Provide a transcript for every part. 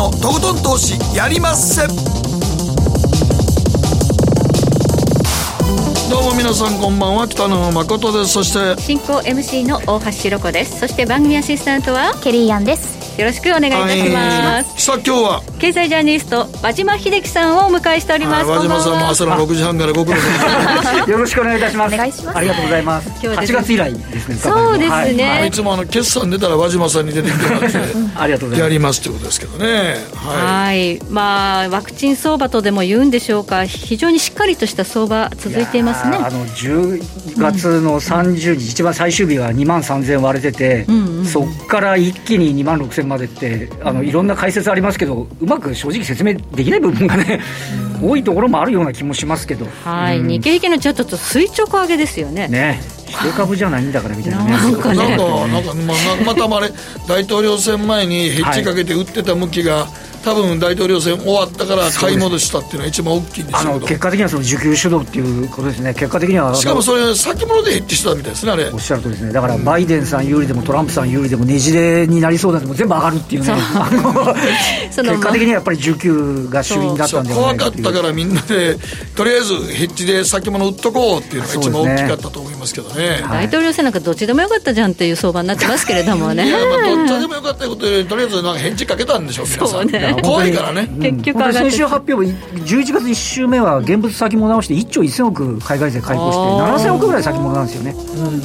のとことん投資やりまっせ。どうも皆さんこんばんは北野誠です。そして進行 MC の大橋ひろ子です。そして番組アシスタントはケリーアンです。よろしくお願いいたします、さあ今日は経済ジャーナリスト和島秀樹さんをお迎えしております。和島さんも朝の6時半からご苦労様よろしくお願いいたします。お願いします。ありがとうございます。今日は8月以来ですねそうですね、はい、い。つもあの決算出たら和島さんに出てきてもらってありがとうございます。やりますということですけどね。はい、まあワクチン相場とでも言うんでしょうか。非常にしっかりとした相場続いていますね。あの10月の30日、一番最終日は2万3000割れてて、うん。うんうん、そこから一気に2万6000までってあのいろんな解説ありますけどうまく正直説明できない部分がね、多いところもあるような気もしますけど、はい、うん、日経平均のチャートと垂直上げですよね。ね。一株じゃないんだからみたいなね。なんかね、なんか、なんかまあ、またまれ、大統領選前にヘッジかけて売ってた向きが、はい多分大統領選終わったから買い戻したっていうのは一番大きいんですけど。結果的にはその需給主導っていうことですね。結果的にはしかもそれ先物でヘッジしたみたいですねあれ。おっしゃるとですね。だからバイデンさん有利でもトランプさん有利でもねじれになりそうなのも全部上がるっていうね。結果的にはやっぱり需給が主因だったんじゃないか怖かったからみんなでとりあえずヘッジで先物売っとこうっていうのが一番大きかったと思いますけどね、大統領選なんかどっちでもよかったじゃんっていう相場になってますけれどもね。いやまあどっちでもよかったことでとりあえずなんかヘッジかけたんでしょう皆さん、ね、怖いからね。結局上先週発表も11月1週目は現物先物直して1兆1000億海外勢開口して7000億ぐらい先物なんですよね、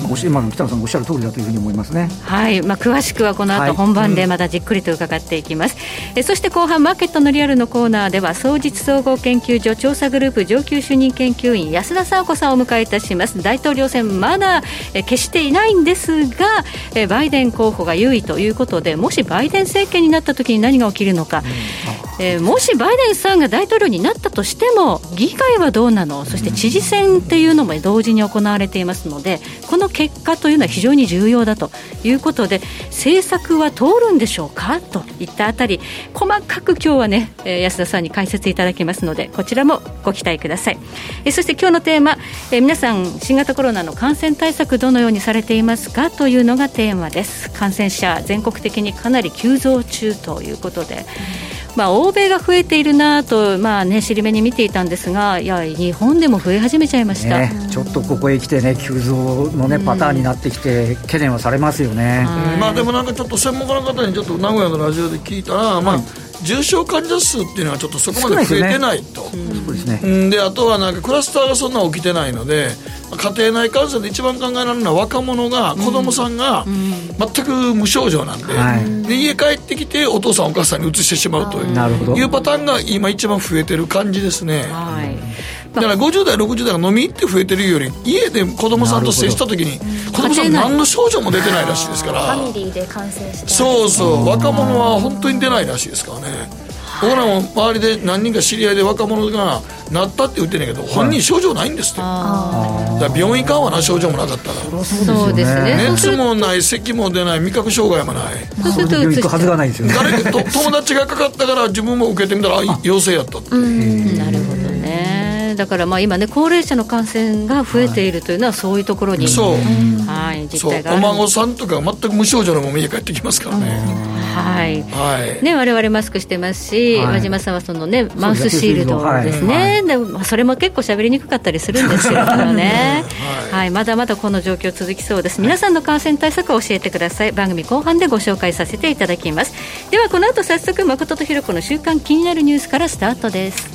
うん、今の北野さんおっしゃる通りだというふうに思いますね。はい、まあ、詳しくはこの後本番でまたじっくりと伺っていきます、はいうん、えそして後半マーケットのリアルのコーナーでは総実総合研究所調査グループ上級主任研究員安田佐和子さんをお迎えいたします。大統領選まだえ決していないんですがえバイデン候補が優位ということでもしバイデン政権になった時に何が起きるのか、うん、えもしバイデンさんが大統領になったとしても議会はどうなの？そして知事選っていうのも同時に行われていますのでこの結果というのは非常に重要だということで政策は通るんでしょうか？といったあたり細かく今日はね安田さんに解説いただきますのでこちらもご期待ください。えそして今日のテーマえ皆さん新型コロナの感染対策どのようにされていますか？というのがテーマです。感染者全国的にかなり急増中ということで、うんまあ、欧米が増えているなと、まあね、尻目に見ていたんですが、いや、日本でも増え始めちゃいました、ね、ちょっとここへ来てね、急増の、ね、パターンになってきて、懸念はされますよね、まあ、でもなんかちょっと専門家の方に、ちょっと名古屋のラジオで聞いたら、まあ、重症患者数っていうのはちょっとそこまで増えてないと、で、ね、あとはなんかクラスターがそんな起きてないので、家庭内感染で一番考えられるのは若者が、子供さんが全く無症状なんではい、で家帰ってきてお父さんお母さんに移してしまうというパターンが今一番増えてる感じですね。はいだから50代、60代が飲み行って増えてるより家で子供さんと接した時に子供さん何の症状も出てないらしいですから。ファミリーで感染して。そうそう。若者は本当に出ないらしいですからね。僕らも周りで何人か知り合いで若者がなったって言ってんねんけど本人症状ないんですって、はい、だから病院かわな症状もなかったら。そうですね。熱もない咳も出ない味覚障害もない。そうするとはずがないですよね。誰と友達がかかったから自分も受けてみたら陽性やったって。なるほどねだからまあ今ね高齢者の感染が増えているというのはそういうところに、そう、はい、実態がお孫さんとか全く無症状のまま家帰ってきますからね、はい、はい、ね我々マスクしてますし、はい、和島さんはそのねマウスシールドですね、でまあ、それも結構喋りにくかったりするんですけどね、はい、はい、まだまだこの状況続きそうです。皆さんの感染対策を教えてください。番組後半でご紹介させていただきます。ではこの後早速誠とひろ子の週間気になるニュースからスタートです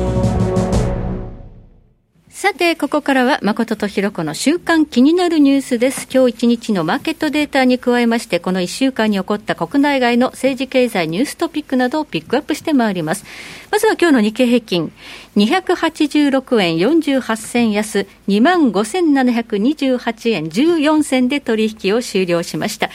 さて、ここからは誠とひろこの週間気になるニュースです。今日一日のマーケットデータに加えまして、この1週間に起こった国内外の政治経済ニューストピックなどをピックアップしてまいります。まずは今日の日経平均、286円48銭安、25,728円14銭で取引を終了しました。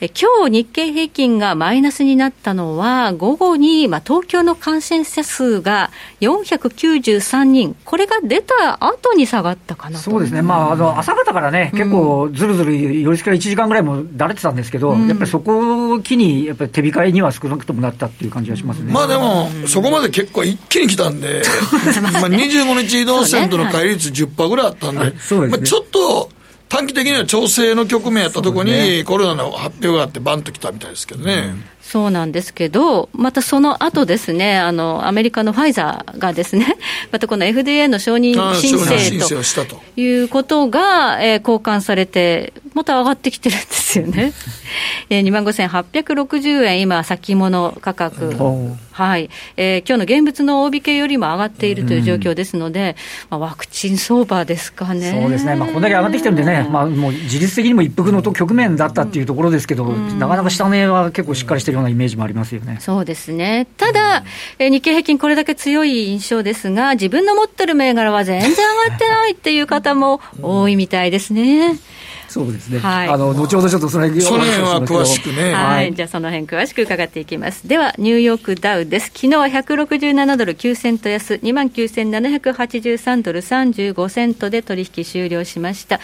え今日日経平均がマイナスになったのは、午後に、まあ、東京の感染者数が493人、これが出た後に下がったかなそうですね、まあ、あの朝方からね、結構ずるずる寄り付きから1時間ぐらいもだれてたんですけど、うん、やっぱりそこを機に、やっぱり手控えには少なくともなったっていう感じがしますね。まあでも、そこまで結構一気に来たんで、まあ 25日移動線との乖離率10%ぐらいあったんで、でね、まあ、ちょっと、短期的には調整の局面やったところに、コロナの発表があって、バンときたみたいですけどね。そうなんですけど、またその後ですね、あの、アメリカのファイザーがですね、またこの FDA の承認申請と。いうことが、えー、交換されて、また上がってきてるんですよね。えー、2万5860円、今、先物価格。はい。えー、今日の現物の大引けよりも上がっているという状況ですので、うん、まあ、ワクチン相場ですかね。そうですね。まあ、こんだけ上がってきてるんでね、まあ、もう自律的にも一服の局面だったっていうところですけど、うん、なかなか下値は結構しっかりしてるようなイメージもありますよね。そうですね。ただ、えー、日経平均これだけ強い印象ですが、自分の持ってる銘柄は全然上がってないっていう方も多いみたいですね。そうですね。はい。あの、後ほどちょっとその辺、その辺は詳しくね。はい。じゃあその辺詳しく伺っていきます。では、ニューヨークダウです。昨日は167ドル9セント安、29,783ドル35セントで取引終了しました。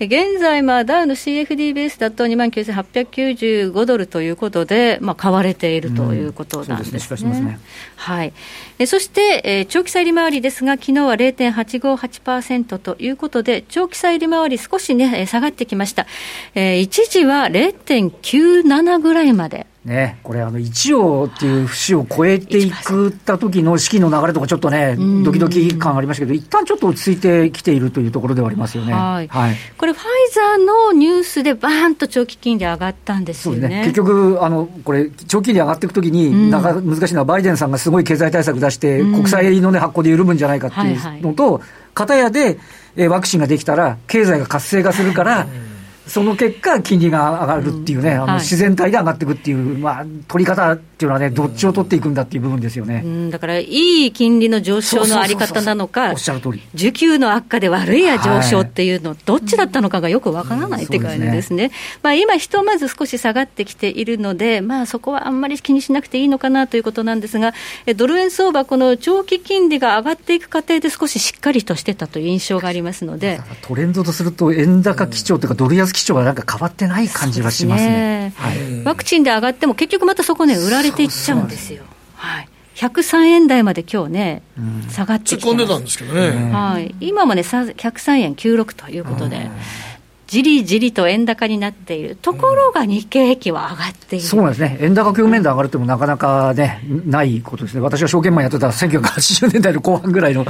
現在、まあ、ダウの CFD ベースだと29,895ドルということで、まあ、買われているということなんですね。うん、すねはい。えそして、え、長期債利回りですが、昨日は0.858%ということで、長期債利回り少しね、下がってきました。え、一時は0.97ぐらいまでね、これ、あの1億っていう節を超えていくった時の資金の流れとか、ちょっとね、ドキドキ感ありましたけど、一旦ちょっと落ち着いてきているというところではありますよね、はい、はい、これ、ファイザーのニュースでばーんと長期金利上がったんですよね、ね、結局あの、これ、長期金利上がっていくときに、なん。か難しいのは、バイデンさんがすごい経済対策出して、国債の、ね、発行で緩むんじゃないかっていうのと、片やで、えワクチンができたら、経済が活性化するから、その結果、金利が上がるっていうね、うん、あの自然体で上がっていくっていう、まあ、取り方っていうのはね、どっちを取っていくんだっていう部分ですよね、うん、だから、いい金利の上昇のあり方なのか、おっしゃる通り。需給の悪化で悪いや上昇っていうの、どっちだったのかがよくわからないって感じですね、まあ、今、ひとまず少し下がってきているので、まあ、そこはあんまり気にしなくていいのかなということなんですが、ドル円相場、この長期金利が上がっていく過程で、少ししっかりとしてたという印象がありますので。トレンドとすると、円高基調というか、ドル安基調がなんか変わってない感じはしますね、ね。はい、ワクチンで上がっても、結局またそこね、売られていっちゃうんですよ。はい。103円台まで今日ね、下がってきて突っ込んでたんですけどね、はい、今もね、103円96ということで。じりじりと円高になっている。ところが日経平均は上がっている、そうなんですね、円高局面で上がるってもなかなかね、ないことですね、私は証券マンやってた1980年代の後半ぐらいの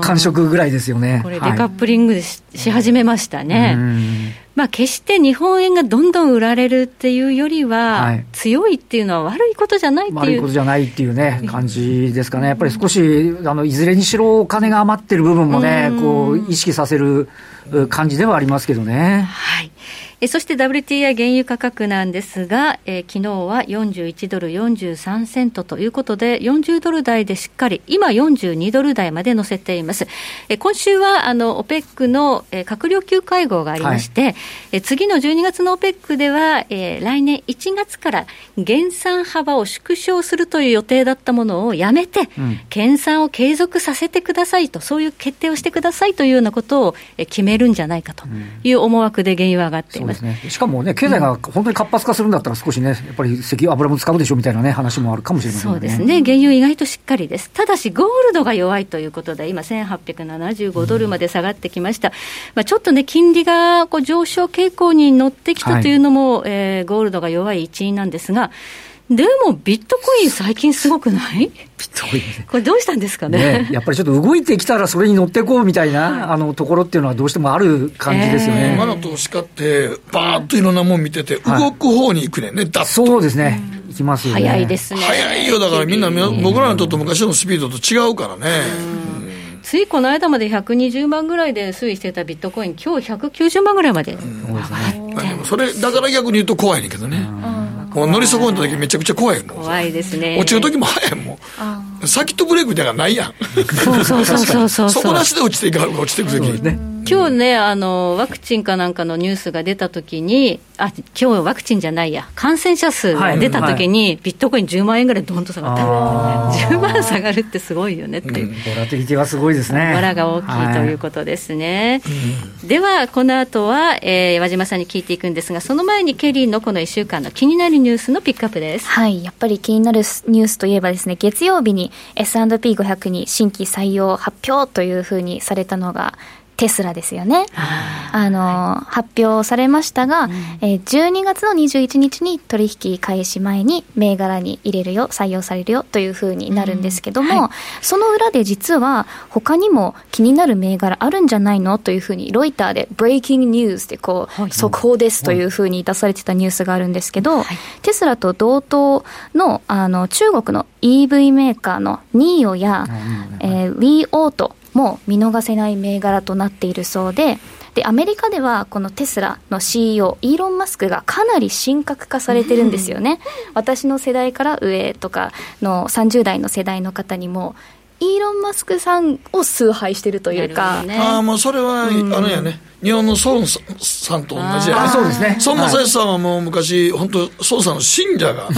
感触ぐらいですよね。これ、デカップリングし,、始めましたね。まあ、決して日本円がどんどん売られるっていうよりは、はい、強いっていうのは悪いことじゃないっていう悪いことじゃないっていうね、感じですかね、やっぱり少し、あのいずれにしろお金が余ってる部分もね、こう意識させる感じではありますけどね。はいえそして WTI 原油価格なんですが、えー、昨日は41ドル43セントということで、40ドル台でしっかり、今42ドル台まで乗せています。え今週はあの OPEC の、えー、閣僚級会合がありまして、はい、え次の12月の OPEC では、えー、来年1月から減産幅を縮小するという予定だったものをやめて、うん、減産を継続させてくださいと、そういう決定をしてくださいというようなことを、え決めるんじゃないかという思惑で原油は上がっています。ね、しかもね、経済が本当に活発化するんだったら、少しね、やっぱり石油、油も使うでしょうみたいなね、話もあるかもしれません、ね、そうですね、原油、意外としっかりです、ただし、ゴールドが弱いということで、今、1875ドルまで下がってきました、うん、まあ、ちょっとね、金利がこう上昇傾向に乗ってきたというのも、はい、えー、ゴールドが弱い一因なんですが、でもビットコイン、最近すごくない？ビットコイン、これ、どうしたんですかね、ね、やっぱりちょっと動いてきたら、それに乗っていこうみたいな、はい、あのところっていうのは、どうしてもある感じですよね、えー、今の投資家って、ばーっといろんなもん見てて、動く方に行くねんね、だそうですね、行きますよね。早いですね。早いよ、だからみんな、僕らにとって昔のスピードと違うからね。ついこの間まで120万ぐらいで推移してたビットコイン、今日190万ぐらいまで上がって、それだから逆に言うと怖いねんけどね。もう乗り損ねた時めちゃくちゃ怖いもん怖いですね。落ちる時も早いもん。先とブレークではないやん。そうそうそうそうそう底 なしで落ちていか落ちていく時、ね今日ね、あの、ワクチンかなんかのニュースが出たときに、あ、今日ワクチンじゃないや、感染者数が出たときに、ビットコイン10万円ぐらいどんと下がった。10万下がるってすごいよねっていう。ボラティティはすごいですね。ボラが大きいということですね。では、この後は、えー、和島さんに聞いていくんですが、その前にケリーのこの1週間の気になるニュースのピックアップです。はい、やっぱり気になるニュースといえばですね、月曜日に S&P500 に新規採用発表というふうにされたのが、テスラですよね。あの、はい、発表されましたが、うん、えー、12月の21日に取引開始前に銘柄に入れるよ、採用されるよというふうになるんですけども、うんはい、その裏で実は他にも気になる銘柄あるんじゃないのというふうに、ロイターでブレイキングニュースでこう、はい、速報ですというふうに出されてたニュースがあるんですけど、テスラと同等のあの中国の EV メーカーのニーオや、えー、ウィーオートも見逃せない銘柄となっているそうで、で、アメリカではこのテスラの CEO、イーロン・マスクがかなり神格化されてるんですよね。私の世代から上とかの30代の世代の方にも、イーロン・マスクさんを崇拝してるというか。ね、ああ、もうそれは、あれやね。日本の孫さんと同じやね。そうですね。孫正義さんはもう昔、本当孫さんの信者が、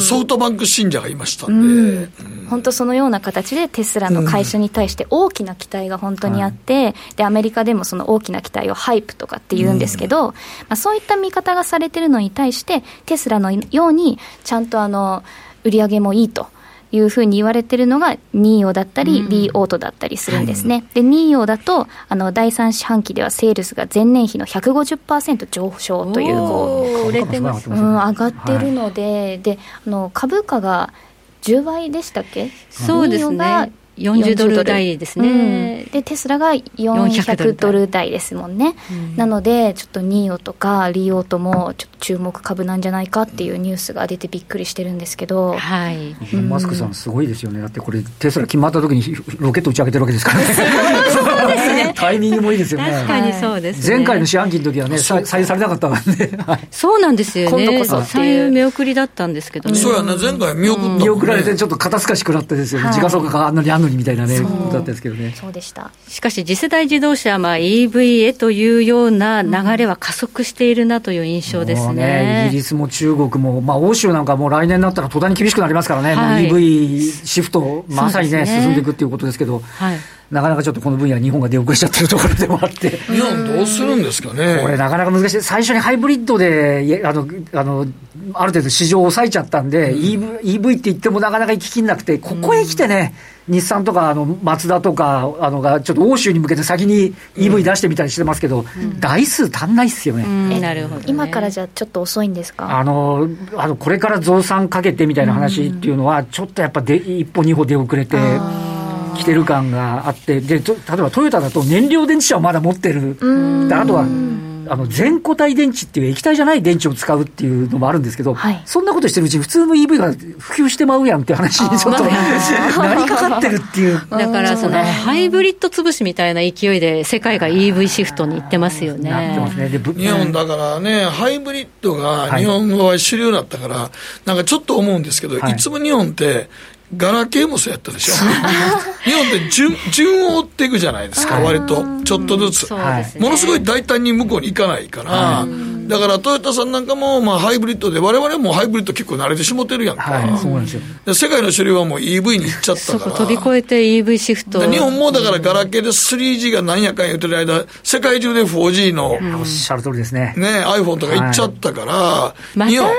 ソフトバンク信者がいましたんで。本当そのような形でテスラの会社に対して大きな期待が本当にあって、で、アメリカでもその大きな期待を hype とかって言うんですけど、まあ、そういった見方がされてるのに対して、テスラのように、ちゃんとあの、売り上げもいいと。いうふうに言われてるのが、 NIO だったり、うん、 Li Auto だったりするんですね。はい、で、 NIO だと、あの、第3四半期ではセールスが前年比の150%上昇という、こう、売れてます、うん、上がってるので、はい、で、あの、株価が10倍でしたっけ？そうですね。40ドル台ですね、うん、でテスラが400ドル台。ですもんね、うん、なのでちょっとニーオとかリオともちょっと注目株なんじゃないかっていうニュースが出てびっくりしてるんですけど、はい、イーマスクさんすごいですよね。だってこれテスラ決まった時にロケット打ち上げてるわけですからね タイミングもいいですよね。確かにそうです、ね、前回の四半期の時はね採用されなかったからね。そうなんですよね。採用見送りだったんですけどね。そうやね。前回見送った、ね、見送られてちょっと肩透かし食らってですよね、はい、時価総額があんなにあんのにみたいなねだったんですけどね。そうでした。しかし次世代自動車、まあ、EV へというような流れは加速しているなという印象ですね。ね、イギリスも中国も、まあ、欧州なんかもう来年になったら途端に厳しくなりますからね、はい、EV シフト、まさにね、ね。進んでいくっていうことですけど、はい、なかなかちょっとこの分野、日本が出遅れちゃってるところでもあって。日本どうするんですかね。これなかなか難しい。最初にハイブリッドで、あの、あの、ある程度市場を抑えちゃったんで、うん、EV, EV って言ってもなかなか行ききんなくて、ここへ来てね、うん、日産とか、あの、マツダとか、あの、が、ちょっと欧州に向けて先に EV 出してみたりしてますけど、うん、台数足んないっすよね。なるほど、ね、今からじゃちょっと遅いんですか？あの、あの、これから増産かけてみたいな話っていうのは、ちょっとやっぱで、一歩二歩出遅れて、きてる感があって、で、例えばトヨタだと燃料電池車をまだ持ってる。であとはあの全固体電池っていう液体じゃない電池を使うっていうのもあるんですけど、はい、そんなことしてるうちに普通の EV が普及してまうやんって話にちょっと なりかかってるっていう。だからそのハイブリッド潰しみたいな勢いで世界が EV シフトにいってますよね。ね。で日本だからね、ハイブリッドが日本の場合主流だったから、なんかちょっと思うんですけど、はい、いつも日本ってガラケーもそうやったでしょ。日本って順順を追っていくじゃないですか割とちょっとずつ、ね、ものすごい大胆に向こうに行かないから、だからトヨタさんなんかも、まあ、ハイブリッドで我々もハイブリッド結構慣れてしもてるやんか、はい、そうなんですよ。世界の主流はもう EV に行っちゃったから。飛び越えて EV シフト。日本もだからガラケーで 3G が何やかん言ってる間世界中で 4G の、おっしゃる通りですね。ね iPhone とか行っちゃったから、はい、日本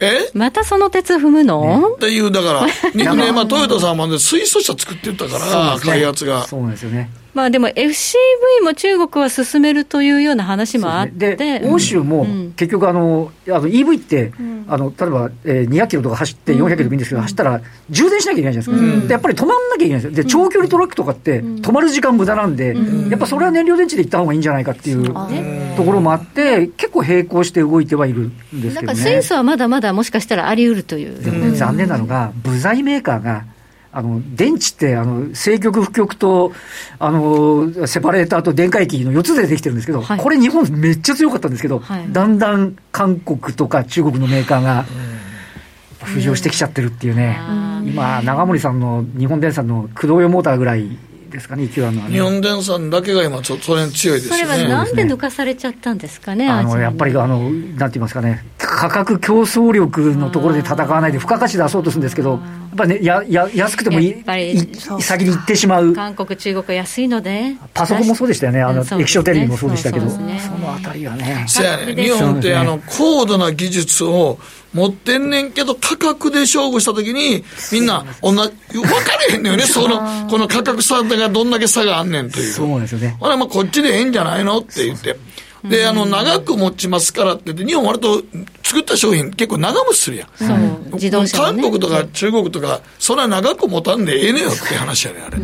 え？またその鉄踏むの、ね、っていう、だから、ね、まあ、トヨタさんも、ね、水素車作ってたから、ね、開発が。そうなんですよね。まあでも FCV も中国は進めるというような話もあって、で欧州も結局あの、あの EV って、うん、あの例えば、えー、200キロとか走って、400キロでもいいんですけど、走ったら充電しなきゃいけないじゃないですか、うん、でやっぱり止まんなきゃいけないんですよ、で長距離トラックとかって止まる時間無駄なんで、やっぱそれは燃料電池で行った方がいいんじゃないかっていうところもあって、結構並行して動いてはいるんですけど、ね、なんか水素はまだまだもしかしたらあり得るという。でもね、残念なのが、部材メーカーがあの電池ってあの正極、負極とあのセパレーターと電解液の4つでできてるんですけど、はい、これ、日本めっちゃ強かったんですけど、はい、だんだん韓国とか中国のメーカーが浮上してきちゃってるっていうね、今、長森さんの日本電産の駆動用モーターぐらいですかね、勢いあるのは。ね。日本電産だけが今、それに強いですよね。それはなんで抜かされちゃったんですかね、あのやっぱりあの、なんて言いますかね、価格競争力のところで戦わないで、付加価値出そうとするんですけど、やっぱりね、やや安くてもいい先に行ってしまう。韓国、中国安いので。パソコンもそうでしたよね、あの、ね、液晶テレビもそうでしたけど、そ,、ね、そのあたりがね。日本って、あの、高度な技術を持ってんねんけど、価格で勝負したときに、みんな、同じ、分かれへんのよね、その、この価格差がどんだけ差があんねんという。そうですよね。ほら、まあ、こっちでええんじゃないのって言って。で、あの、長く持ちますからって言って、日本割と作った商品結構長持ちするやん。そう、自動車、ね、韓国とか中国とか、それは長く持たんでええねよって話やねあれ。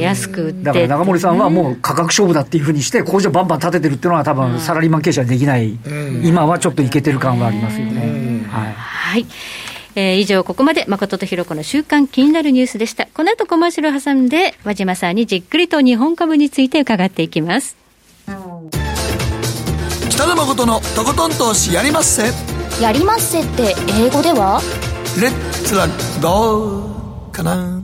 安くだから長森さんはもう価格勝負だっていうふうにして工場バンバン建ててるっていうのは多分サラリーマン経営者できない、今はちょっといけてる感がありますよね。はい、はいえー、以上、ここまで誠とひろ子の週間気になるニュースでした。この後コマーシャルを挟んで、和島さんにじっくりと日本株について伺っていきます。北野誠のとことん投資やりまっせ。やりまっせって英語では？レッツラゴーかな。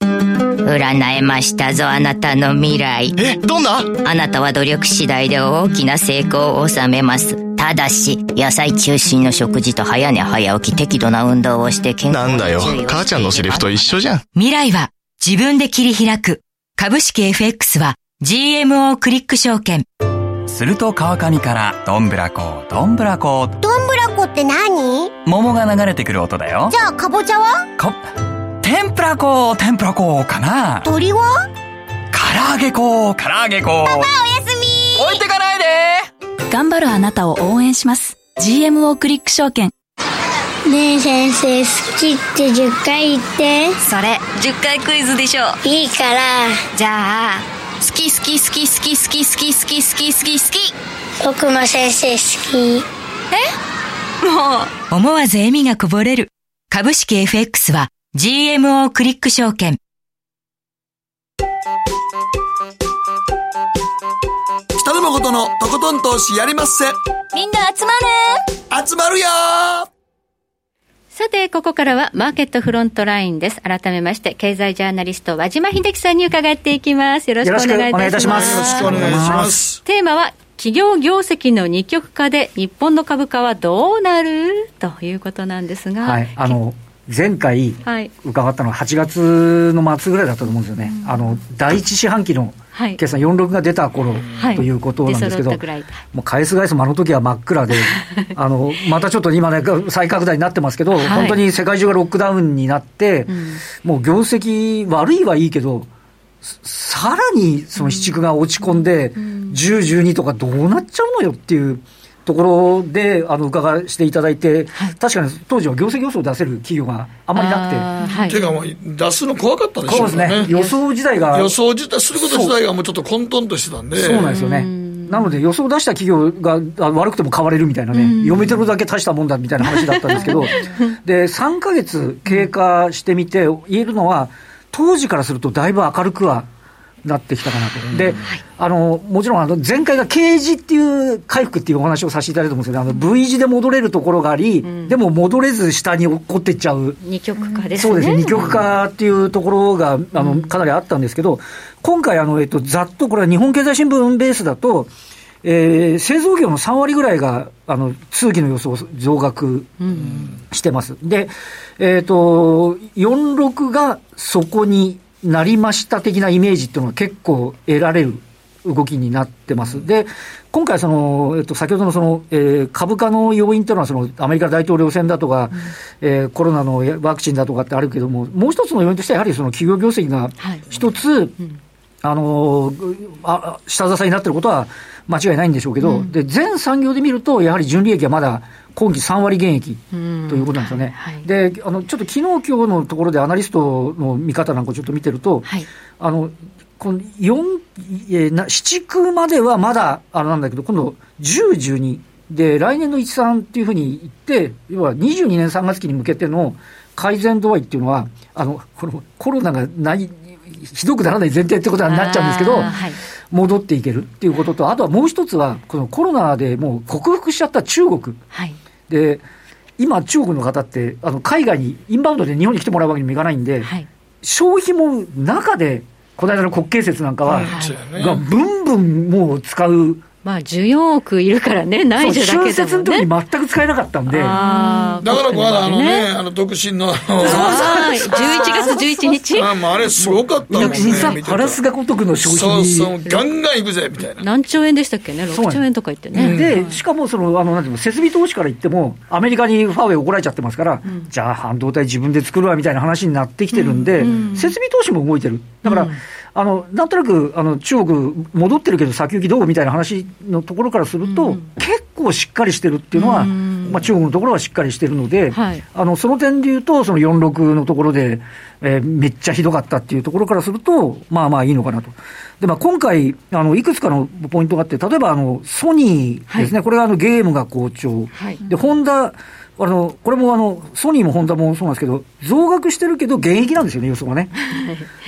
占えましたぞ、あなたの未来。え、どんな？あなたは努力次第で大きな成功を収めます。ただし、野菜中心の食事と早寝早起き適度な運動をして健康なんだよ、母ちゃんのセリフと一緒じゃん。未来は自分で切り開く。株式 FX は GMO クリック証券。すると川上からどんぶらこどんぶらこ。どんぶらこって何？桃が流れてくる音だよ。じゃあかぼちゃは？か天ぷら粉天ぷら粉かな。鳥は？唐揚げ粉唐揚げ粉パパおやすみ。置いてかないで。頑張るあなたを応援します。GMO クリック証券。ねえ先生好きって10回言って。それ10回クイズでしょいいから。じゃあ好き好き好き好き好き好き好き好き好き好き僕も先生好きえもう思わず笑みがこぼれる株式 FX は GMO クリック証券北野誠のとことん投資やりまっせみんな集まる集まるよさて、ここからはマーケットフロントラインです。改めまして、経済ジャーナリスト、和島秀樹さんに伺っていきます。よろしくお願いいたします。よろしくお願いします。テーマは、企業業績の二極化で日本の株価はどうなる？ということなんですが。はい、あの、前回伺ったのは8月の末ぐらいだったと思うんですよね、あの第一四半期の決算46が出た頃、ということなんですけど、もう返す返すもあの時は真っ暗で、あのまたちょっと今ね、再拡大になってますけど、本当に世界中がロックダウンになって、もう業績悪いはいいけど、さらにその市区が落ち込んで、10、12とかどうなっちゃうのよっていう。ところであの伺わせていただいて、はい、確かに当時は業績予想を出せる企業があまりなくて。はい、ていうか、もう出すの怖かったでしょうね。ね予想自体が。予想自体すること自体がもうちょっと混沌としてたんで。そうなんですよね。なので予想出した企業が悪くても買われるみたいなね、読めてるだけ足したもんだみたいな話だったんですけど、で、3か月経過してみて言えるのは、当時からするとだいぶ明るくはなってきたかなと。で、あの、もちろん、あの、前回が K 字っていう回復っていうお話をさせていただいたと思うんですけど、あの、V 字で戻れるところがあり、うん、でも戻れず下に落っこっていっちゃう。二極化ですね。そうですね。二極化っていうところが、あの、かなりあったんですけど、今回、あの、えっと、ざっとこれは日本経済新聞ベースだと、えー、製造業の3割ぐらいが、あの、通期の予想増額してます。うん、で、えっ、ー、と、46がそこになりました的なイメージっていうのは結構得られる動きになってます。で、今回その、えっと、先ほどのその、えー、株価の要因というのは、その、アメリカ大統領選だとか、うん、えー、コロナのワクチンだとかってあるけども、もう一つの要因としては、やはりその企業業績が一つ、はい。うん、あのあ、下支えになっていることは間違いないんでしょうけど、うん、で、全産業で見ると、やはり純利益はまだ今期3割減益ということなんですよね。はい、で、あの、ちょっと昨日今日のところでアナリストの見方なんかをちょっと見てると、はい、あの、この4、えー、な7区まではまだ、あれなんだけど、今度10、12で、来年の1、3っていうふうに言って、要は22年3月期に向けての改善度合いっていうのは、あの、このコロナがない、ひどくならない前提ってことになっちゃうんですけど、はい、戻っていけるっていうことと、あとはもう一つは、このコロナでもう克服しちゃった中国。はいで、今、中国の方って、あの海外に、インバウンドで日本に来てもらうわけにもいかないんで、はい、消費も中で、この間の国慶節なんかは、がブンブンもう使うまあ、14億いるからね、内需だけだもんね。春節の時に全く使えなかったんで。だからこの間、あのね、あの、独身の、そうそう、11月11日。ああれすごかったもんね。ハラスが如くの消費そうそう、ガンガンいくぜ、みたいな。何兆円でしたっけね、6兆円とか言ってね。で、しかも、その、あの、なんていうの、設備投資から言っても、アメリカにファーウェイ怒られちゃってますから、じゃあ半導体自分で作るわ、みたいな話になってきてるんで、設備投資も動いてる。だから、あのなんとなくあの中国、戻ってるけど先行きどうみたいな話のところからすると、うん、結構しっかりしてるっていうのは、うん、まあ、中国のところはしっかりしてるので、はい、あのその点でいうと、その46のところで、えー、めっちゃひどかったっていうところからすると、まあまあいいのかなと。でまあ、今回あの、いくつかのポイントがあって、例えばあのソニーですね、はい、これはあのゲームが好調、はい、でホンダあの、これもあの、ソニーもホンダもそうなんですけど、増額してるけど、現役なんですよね、予想がね。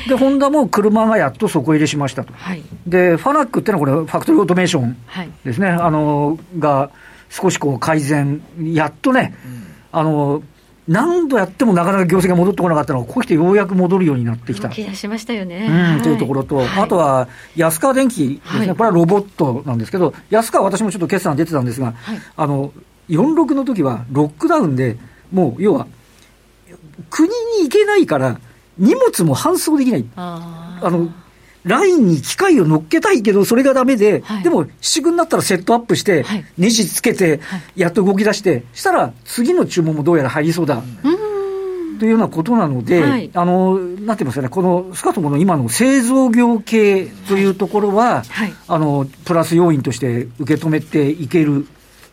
で、ホンダも車がやっと底入れしましたと。はい、で、ファナックっていうのは、これ、ファクトリーオートメーションですね、はい、あの、が、少しこう改善、やっとね、うん、あの、何度やってもなかなか業績が戻ってこなかったのが、ここ来てようやく戻るようになってきた。動き出しましたよね。うん、というところと、はい、あとは安川電機ですね、はい、これはロボットなんですけど、安川、私もちょっと決算出てたんですが、はい、あの46の時はロックダウンで、もう要は、国に行けないから、荷物も搬送できない。あのラインに機械を乗っけたいけど、それがだめで、はい、でも、七軍になったらセットアップして、はい、ネジつけて、やっと動き出して、したら、次の注文もどうやら入りそうだ。というようなことなので、はい、あの、なんて言いますかね、この、少なくとも今の製造業系というところは、あの、プラス要因として受け止めていける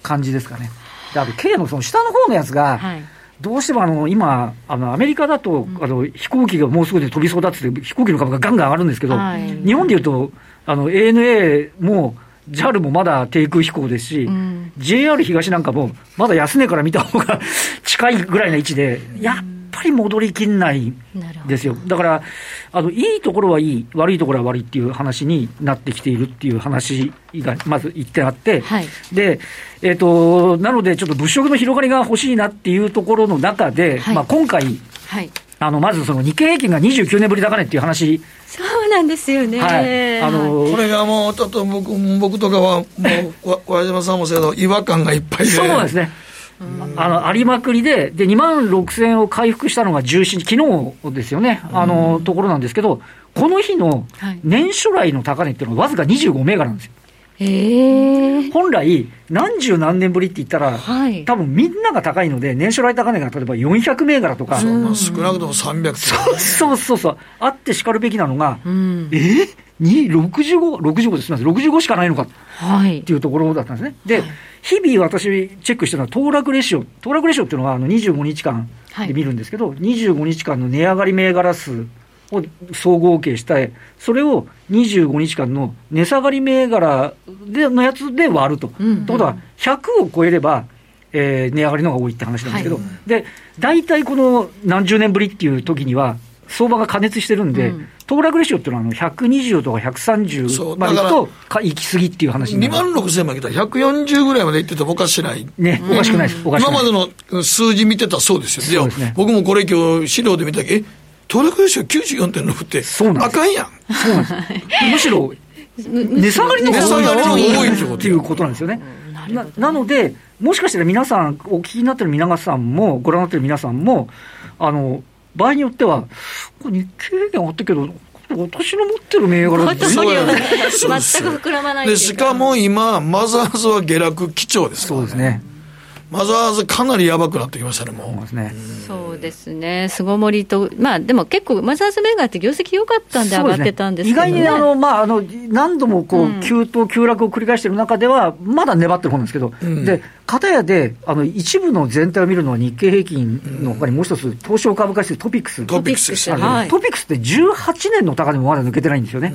感じですかね。であと K のその下の方のやつが、はい、どうしてもあの今、あのアメリカだと、あの飛行機がもうすぐで飛びそうだって、飛行機の株がガンガン上がるんですけど、はい、日本でいうと、あの ANA も JAL もまだ低空飛行ですし、うん、JR 東なんかも、まだ安値から見た方が近いぐらいの位置で、やっぱり戻りきんないですよ。だから、あの、いいところはいい、悪いところは悪いっていう話になってきているっていう話が、まず一点あって、はい、で、えっ、ー、と、なので、ちょっと物色の広がりが欲しいなっていうところの中で、はい、まあ今回、はい、あの、まずその日経平均が29年ぶり高値っていう話。そうなんですよね。はい。あのー、これがもう、ちょっと僕僕とかは、もう、小島さんもそうけど、違和感がいっぱいで。そうですね。あのありまくりで、で2万6000円を回復したのが17日、昨日ですよね、あのところなんですけど、この日の年初来の高値っていうのは、わずか25銘柄なんですよ。本来、何十何年ぶりって言ったら、はい、多分みんなが高いので、年初来高値が例えば400銘柄とか、少なくとも300そうそうそうそう、あってしかるべきなのが、うん、え？ー、65、65です、65しかないのか。っていうところだったんですね。で、日々私チェックしてるのは、騰落レシオ。騰落レシオっていうのは、あの25日間で見るんですけど、はい、25日間の値上がり銘柄数を総合計したい、それを25日間の値下がり銘柄でのやつで割ると。うんうん、ということは、100を超えれば、えー、値上がりの方が多いって話なんですけど、はい、で、大体この何十年ぶりっていう時には、相場が過熱してるんで、うん騰落レシオっていうのはあの120とか130までいくと行き過ぎっていう話になる2万6000までいったら140ぐらいまでいっててもおかしない。ね、おかしくないです。おかしくない。今までの数字見てたらそうですよ。ね、僕もこれ今日資料で見たけど、え、騰落レシオ94.6って、そうなんあかんやん。そうなんです。むしろ、値下がりの方が多いっていうことなんですよね。ななので、もしかしたら皆さん、お聞きになってる皆さんも、ご覧になってる皆さんも、あの、場合によっては、これ日経平均上がったけど、私の持ってる銘柄っ全く膨らまないでしかも今、マザーズは下落基調ですからね。そうですね。マザーズ、かなりやばくなってきましたね、もう。そうですね。そうですね。巣ごもりと、まあでも結構、マザーズメーカーって業績良かったんで上がってたんですけど、ね、ね、意外にあの、まあ、あの、何度もこう、急騰、急落を繰り返している中では、まだ粘ってる方なんですけど、うん、で、片やで、あの、一部の全体を見るのは日経平均のほかにもう一つ、東証株価指数 TOPIX。TOPIX です、はい、 TOPIX って18年の高値もまだ抜けてないんですよね。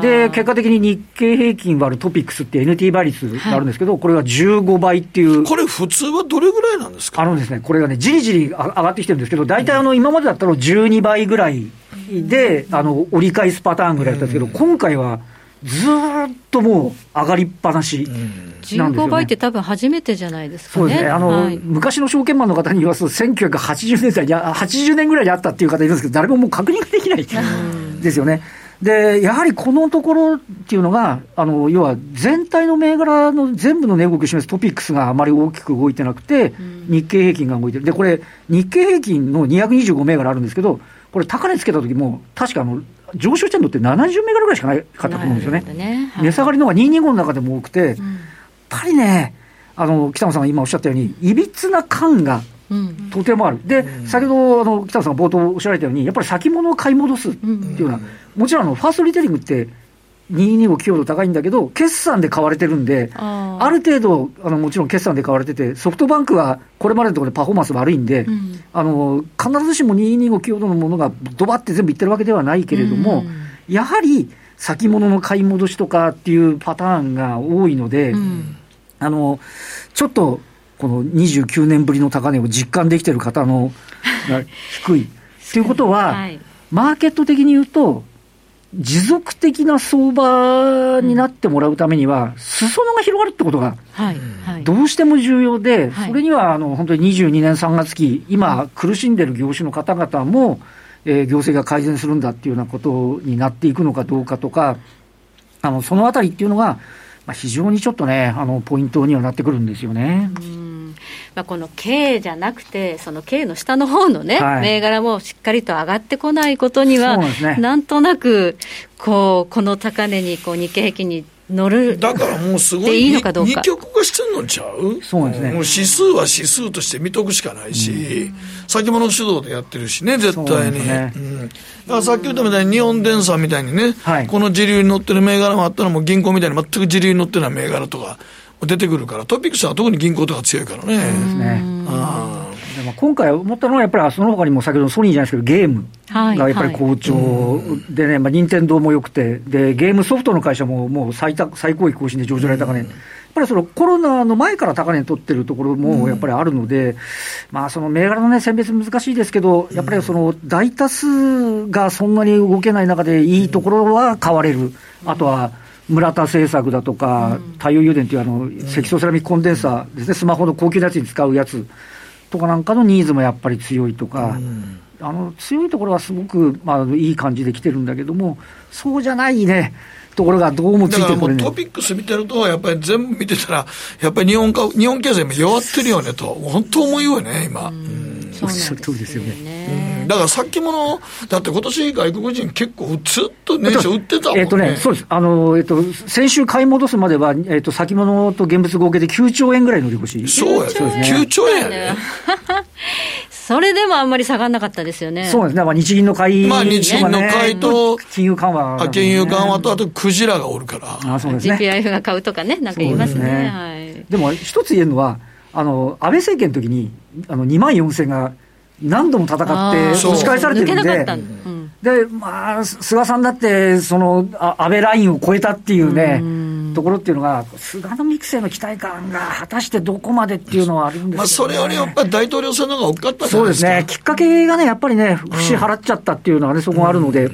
で、結果的に日経平均割る TOPIX って NT 倍率があるんですけど、はい、これは15倍っていう。これ普通はどれぐらいなんですか？あのですね、これがね、じりじり上がってきてるんですけど、大体あの、今までだったら12倍ぐらいで、あの、折り返すパターンぐらいだったんですけど、今回はずーっともう上がりっぱなしなんですよ、ね、15倍って多分初めてじゃないですかね。そうですね。あの、はい、昔の証券マンの方に言わすと、1980年代に、80年ぐらいにあったっていう方いるんですけど、誰ももう確認ができないですよね。で、やはりこのところっていうのが、あの、要は全体の銘柄の全部の値動きを示すトピックスがあまり大きく動いてなくて、日経平均が動いてる。で、これ、日経平均の225銘柄あるんですけど、これ高値つけた時も、確かあの、上昇してるのって70銘柄ぐらいしかないかったと思うんですよね。ね。はい、値下がりの方が225の中でも多くて、うん、やっぱりね、あの、北野さんが今おっしゃったように、いびつな感がとてもある。で、うん、先ほど、あの、北野さんが冒頭おっしゃられたように、やっぱり先物を買い戻すっていうのは、もちろんあの、ファーストリテイリングって、225寄与度高いんだけど、決算で買われてるんで、ある程度あの、もちろん決算で買われてて、ソフトバンクはこれまでのところでパフォーマンス悪いんで、うん、あの必ずしも225寄与度のものがドバって全部いってるわけではないけれども、うん、やはり先物の買い戻しとかっていうパターンが多いので、うん、あのちょっとこの29年ぶりの高値を実感できてる方のが低い。ということは、はい、マーケット的に言うと、持続的な相場になってもらうためには、裾野が広がるってことが、どうしても重要で、それにはあの本当に22年3月期、今、苦しんでる業種の方々も、えー、業績が改善するんだっていうようなことになっていくのかどうかとか、あのそのあたりっていうのが、まあ、非常にちょっとね、あのポイントにはなってくるんですよね。まあ、この K じゃなくて、その K の下の方のね、はい、銘柄もしっかりと上がってこないことには、ね、なんとなく、こう、この高値に、こう、日経平均に乗る。だからもうすごいいいのかどうか。二極化してんのちゃう？そうですね。もう指数は指数として見とくしかないし、うん、先物主導でやってるしね絶対に、ね。うん、だからさっき言ったみたいに日本電産みたいにね、はい、この時流に乗ってる銘柄もあったらもう銀行みたいに全く時流に乗ってない銘柄とか出てくるから、トピックスは特に銀行とか強いからね。そうですね。今回思ったのは、やっぱりその他にも先ほどソニーじゃないですけど、ゲームがやっぱり好調でね、まあ、任天堂も良くて、で、ゲームソフトの会社ももう最高最高位更新で上場来高値、やっぱりそのコロナの前から高値取ってるところもやっぱりあるので、まあその銘柄のね、選別難しいですけど、やっぱりその大多数がそんなに動けない中で、いいところは買われる。あとは村田製作だとか、太陽油田というあの積層セラミックコンデンサーですね、スマホの高級なやつに使うやつとかなんかのニーズもやっぱり強いとか、あの強いところはすごく、まあ、いい感じで来てるんだけども、そうじゃないね。ところがどうもついてこれ、ね、トピックス見てると、やっぱり全部見てたら、やっぱり日本か日本経済も弱ってるよねと、本当思うよね、今。おっしゃる通りですよね。だから先物、だって今年外国人結構ずっと年初売ってたもんね。えっ、とね、そうです。あの、えっ、と、先週買い戻すまでは、えっ、と、先物と現物合計で9兆円ぐらいの利越し。そうや、そうですね。9兆円やね。それでもあんまり下がらなかったですよね。そうですね。まあ、日銀の買い、まあ、日銀の買いと、金融緩和、ね、金融緩和と、あと、クジラがおるから。あそうですね。GPIF が買うとかね、なんか言いますねはい、でも、一つ言えるのは、あの、安倍政権の時に、あの、2万4000が、何度も戦って押し返されてるんで、で、まあ、菅さんだって、その、あ安倍ラインを超えたっていうね、ところっていうのが、菅のミクセの期待感が果たしてどこまでっていうのはあるんですけど、ね、まあ、それよりやっぱり大統領選の方が大きかったそうですね、きっかけがね、やっぱりね、節払っちゃったっていうのはね、そこがあるので。っ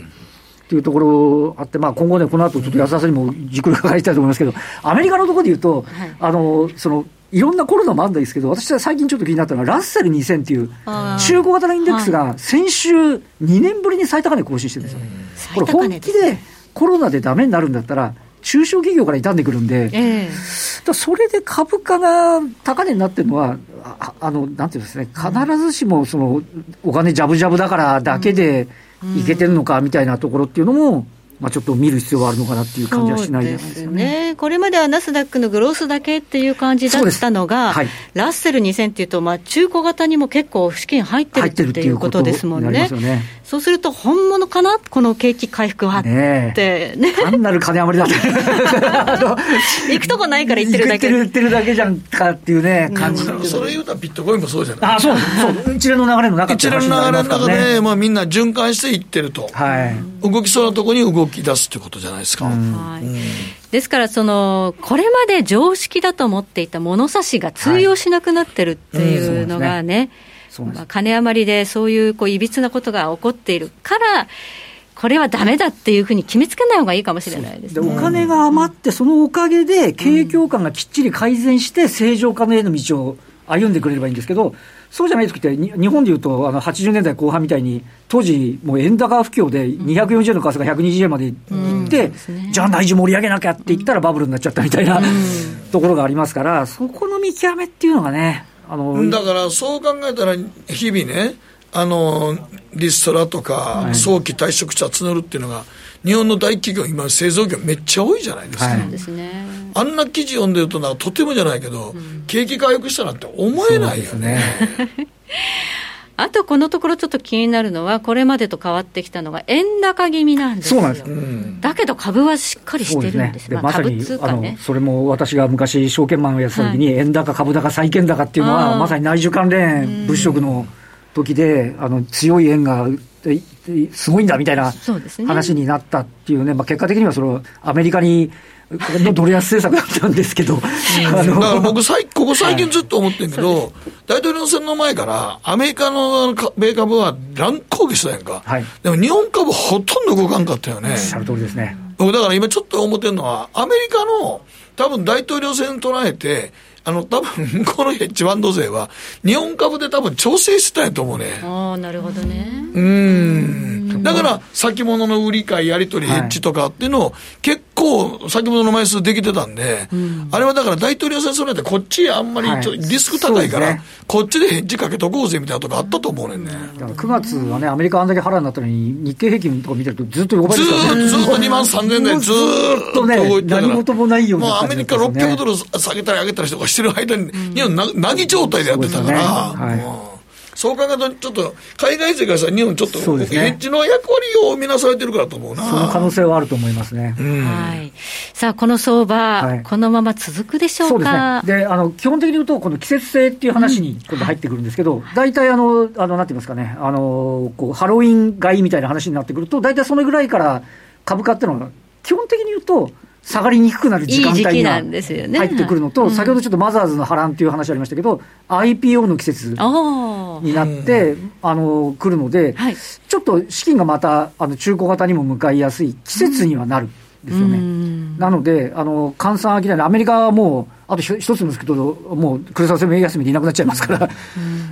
ていうところあって、まあ、今後ね、この後ちょっと安田さんにもじっくり伺いたいと思いますけど、アメリカのところで言うと、はい、あのそのいろんなコロナもあるんですけど、私は最近ちょっと気になったのは、ラッセル2000っていう、中古型のインデックスが先週、2年ぶりに最高値更新してるんですよ。これ、本気でコロナでだめになるんだったら、中小企業から傷んでくるんで、えー、それで株価が高値になってるのは、ああのなんていうんですね、必ずしもそのお金じゃぶじゃぶだからだけでいけてるのかみたいなところっていうのも、まあ、ちょっと見る必要があるのかなっていう感じはしないですかね、ね、これまではナスダックのグロースだけっていう感じだったのが、はい、ラッセル2000っていうと、まあ、中古型にも結構資金入ってるっていうことですもんね。そうすると、本物かな、この景気回復はって、ね。単なる金余りだ って。行くとこないから行ってるだけ。行ってるだけじゃんかっていうね、感じ、それ言うたらビットコインもそうじゃないあそうそう。一連の流れの中一連の流れの中で、まあ、みんな循環していってると。はい。動きそうなところに動き出すってことじゃないですか。はい。ですから、その、これまで常識だと思っていた物差しが通用しなくなってるっていうのがね、まあ、金余りでそういうこういびつなことが起こっているから、これはだめだっていうふうに決めつけない方がいいかもしれないです、ね、お金が余って、そのおかげで経営況感がきっちり改善して、正常化のへの道を歩んでくれればいいんですけど、そうじゃないときって、日本でいうと、あの80年代後半みたいに、当時、もう円高不況で240円の為替が120円までいって、ね、じゃあ内需盛り上げなきゃって言ったらバブルになっちゃったみたいなところがありますから、そこの見極めっていうのがね、あのだからそう考えたら、日々ね、あのリストラとか、早期退職者募るっていうのが、日本の大企業、今、製造業めっちゃ多いじゃないですか。はい、あんな記事読んでるとな、とてもじゃないけど、うん、景気回復したなんて思えないよね。あとこのところちょっと気になるのは、これまでと変わってきたのが、円高気味なんですよ。そうなんです、うん、だけど株はしっかりしてるんです、ね、まあ、まさにあのそれも私が昔、証券マンをやってた時に、円高、株高、債券高っていうのは、まさに内需関連物色の時で、あの強い円がすごいんだみたいな話になったっていうね、まあ、結果的にはそのアメリカにのドル安政策だったんですけど、だから僕ここ最近ずっと思ってるけど、はい、大統領選の前から、アメリカの米株は乱高下したやんか、はい、でも日本株ほとんど動かんかったよね。おっしゃる通りですね。だから今ちょっと思ってるのは、アメリカの多分大統領選捉えて、あの、多分向こうのヘッジファンド勢は、日本株で多分調整してたんやと思うね。ああ、なるほどね。うん。だから、先物の売り買い、やり取り、ヘッジとかっていうのを、結構、先物の枚数できてたんで、あれはだから大統領選それってこっちあんまりちょリスク高いから、こっちでヘッジかけとこうぜみたいなとこあったと思うねんね。だから9月はね、アメリカあんだけ腹になったのに、日経平均とか見てるとずっと横ばいですからね。ずっと2万3000台ずっとね、何事もないような、もうアメリカ600ドル下げたり上げたりとかしてる間に、日本な、なぎ状態でやってたから、はいそう考えると、ちょっと海外勢からさ、日本ちょっと、ヘッジの役割を見なされてるからと思うな。その可能性はあると思いますね。はい。さあ、この相場、はい、このまま続くでしょうか？そうですね。で、あの、基本的に言うと、この季節性っていう話に今度入ってくるんですけど、大体あの、あの、なんて言いますかね、あの、こう、ハロウィン買いみたいな話になってくると、大体そのぐらいから株価っていうのは、基本的に言うと、下がりにくくなる時間帯が入ってくるのと、先ほどちょっとマザーズの波乱っていう話ありましたけど、IPO の季節になって、あの来るので、ちょっと資金がまたあの中古型にも向かいやすい季節にはなる。ですよね。なので、あの、換算商い、アメリカはもう、あと一つですけど、もう、黒沢先生休みでいなくなっちゃいますから、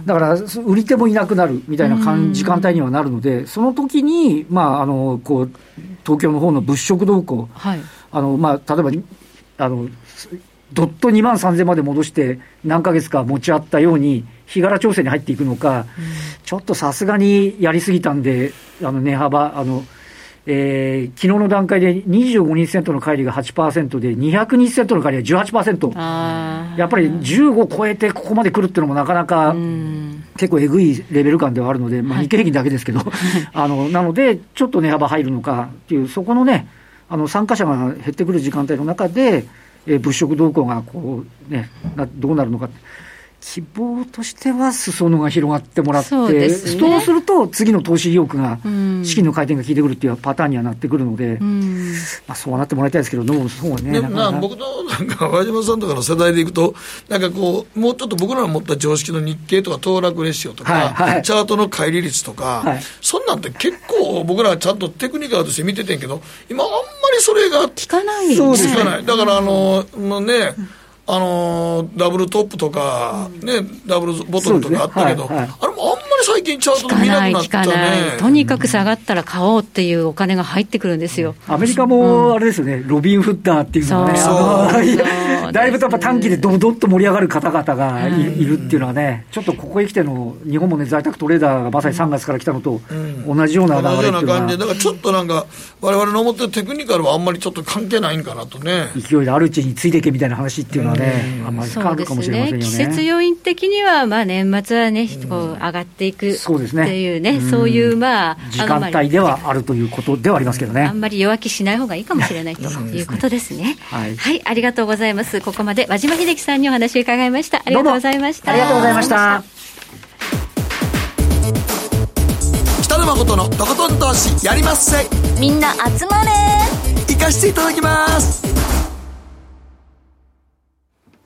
だから、売り手もいなくなるみたいな時間帯にはなるので、その時に、まあ、あの、こう、東京の方の物色動向、はい、あの、まあ、例えば、あの、どっと2万3000まで戻して、何ヶ月か持ち合ったように、日柄調整に入っていくのか、うん、ちょっとさすがにやりすぎたんで、あの値幅、あの、えー、昨日の段階で25日セントの乖離が8%で、200日セントの乖離が18%、やっぱり15超えてここまで来るっていうのもなかなか結構えぐいレベル感ではあるので、まあ、日経平均だけですけど、あのなので、ちょっと値幅入るのかっていう、そこのね、あの参加者が減ってくる時間帯の中で、えー、物色動向がこう、ね、などうなるのか。希望としては裾野が広がってもらって、そうね、そうすると次の投資意欲が、資金の回転が効いてくるっていうパターンにはなってくるので、うん、まあ、そうなってもらいたいですけど、どうそうね。でもな僕のなんか和島さんとかの世代でいくと、なんかこう、もうちょっと僕らの持った常識の日経とか騰落レシオとか、はいはい、チャートの乖離率とか、はい、そんなんって結構僕らはちゃんとテクニカルとして見ててんけど、今あんまりそれが聞かない、ね、聞かない。だからあの、まあね、あのー、ダブルトップとか、ね、ダブルボトルとかあったけど、ね。はいはい、あれもあんまり最近チャート見なくなったね。とにかく下がったら買おうっていうお金が入ってくるんですよ。アメリカもあれですよね、うん、ロビン・フッダーっていうのはね、だいぶやっぱ短期でどどっと盛り上がる方々がい,、るっていうのはね、ちょっとここへ来ての、日本もね、在宅トレーダーがまさに3月から来たのと同じような流れ同じような感じで、だからちょっとなんか、われわれの思ってるテクニカルはあんまりちょっと関係ないんかなとね。勢いであるうちについていけみたいな話っていうのはね、あんまり変わるかもしれませんよね。季節要因的には、まあ年末はね、こう上がっていく。そうですね。いうね、そういう、まあ、時間帯ではあるということではありますけどね。あんまり弱気しない方がいいかもしれないということですね。はい、はい、ありがとうございます。ここまで和島秀樹さんにお話を伺いました。ありがとうございました。ありがとうございました。北野誠のとことん投資やりまっせ。みんな集まれ。行かしていただきます。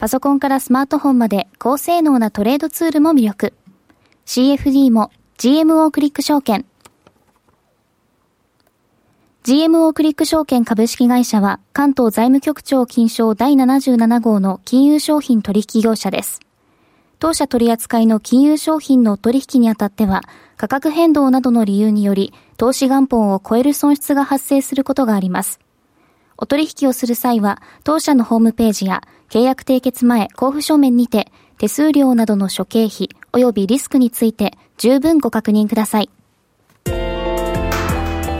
パソコンからスマートフォンまで高性能なトレードツールも魅力。CFD も GMO クリック証券。GMO クリック証券株式会社は関東財務局長金賞第77号の金融商品取引業者です。当社取扱いの金融商品の取引にあたっては価格変動などの理由により投資元本を超える損失が発生することがあります。お取引をする際は当社のホームページや契約締結前交付書面にて手数料などの諸経費及びリスクについて十分ご確認ください。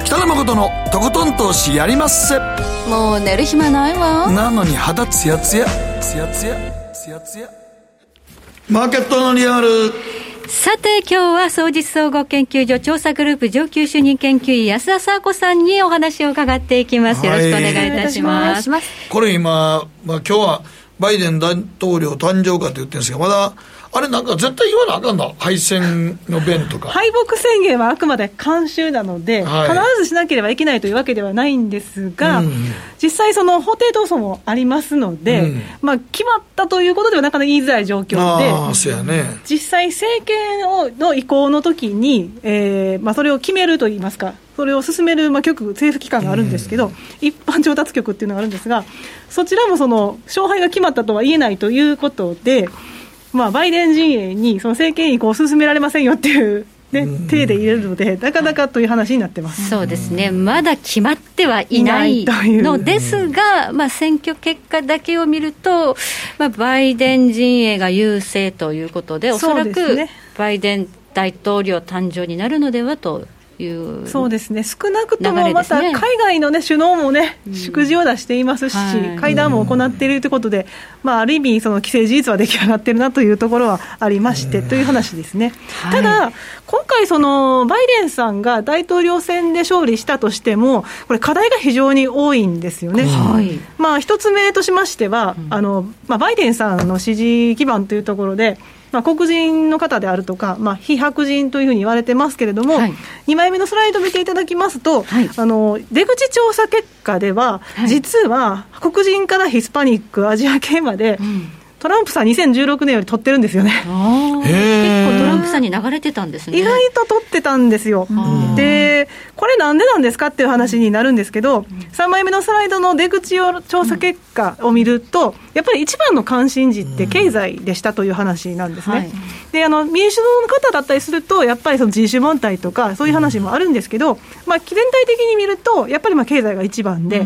北野誠のとことん投資やりまっせ。もう寝る暇ないわ。なのに肌ツヤツヤ。ツヤツヤ。ツヤツヤ。マーケットのリアルさて今日は総実総合研究所調査グループ上級主任研究員安田沙子さんにお話を伺っていきます、よろしくお願いいたします。これ今、まあ、今日はバイデン大統領誕生かと言ってるんですがまだあれなんか絶対言わなあかんな、敗戦の弁とか。敗北宣言はあくまで慣習なので、はい、必ずしなければいけないというわけではないんですが、うん、実際、その法廷闘争もありますので、うん、まあ、決まったということではなかなか言いづらい状況で、あそうやね、実際、政権をの移行の時に、えーまあ、それを決めるといいますか、それを進める、まあ、局、政府機関があるんですけど、うん、一般調達局っていうのがあるんですが、そちらもその勝敗が決まったとは言えないということで、まあ、バイデン陣営にその政権移行を進められませんよっていうね、手で入れるので、なかなかという話になってます。そうですね、まだ決まってはいないのですが、まあ、選挙結果だけを見ると、まあ、バイデン陣営が優勢ということで、おそらくバイデン大統領誕生になるのではというそうですね、少なくともまた海外の、ね、首脳もね、祝辞を出していますし、はい、会談も行っているということで、まあ、ある意味、その既成事実は出来上がってるなというところはありまして、という話ですね。はい、ただ今回、そのバイデンさんが大統領選で勝利したとしても、これ、課題が非常に多いんですよね。はい、まあ、一つ目としましては、あのまあ、バイデンさんの支持基盤というところで、まあ、黒人の方であるとか、まあ、非白人というふうに言われてますけれども、はい、2枚目のスライドを見ていただきますと、はい、あの出口調査結果では、はい、実は黒人からヒスパニック、アジア系まで、うんトランプさん2016年より取ってるんですよね。結構トランプさんに流れてたんですね。意外と取ってたんですよ。で、これなんでなんですかっていう話になるんですけど、3枚目のスライドの出口調査結果を見ると、やっぱり一番の関心事って経済でしたという話なんですね。はい、で、あの、民主党の方だったりすると、やっぱりその人種問題とか、そういう話もあるんですけど、まあ、全体的に見ると、やっぱりまあ経済が一番で、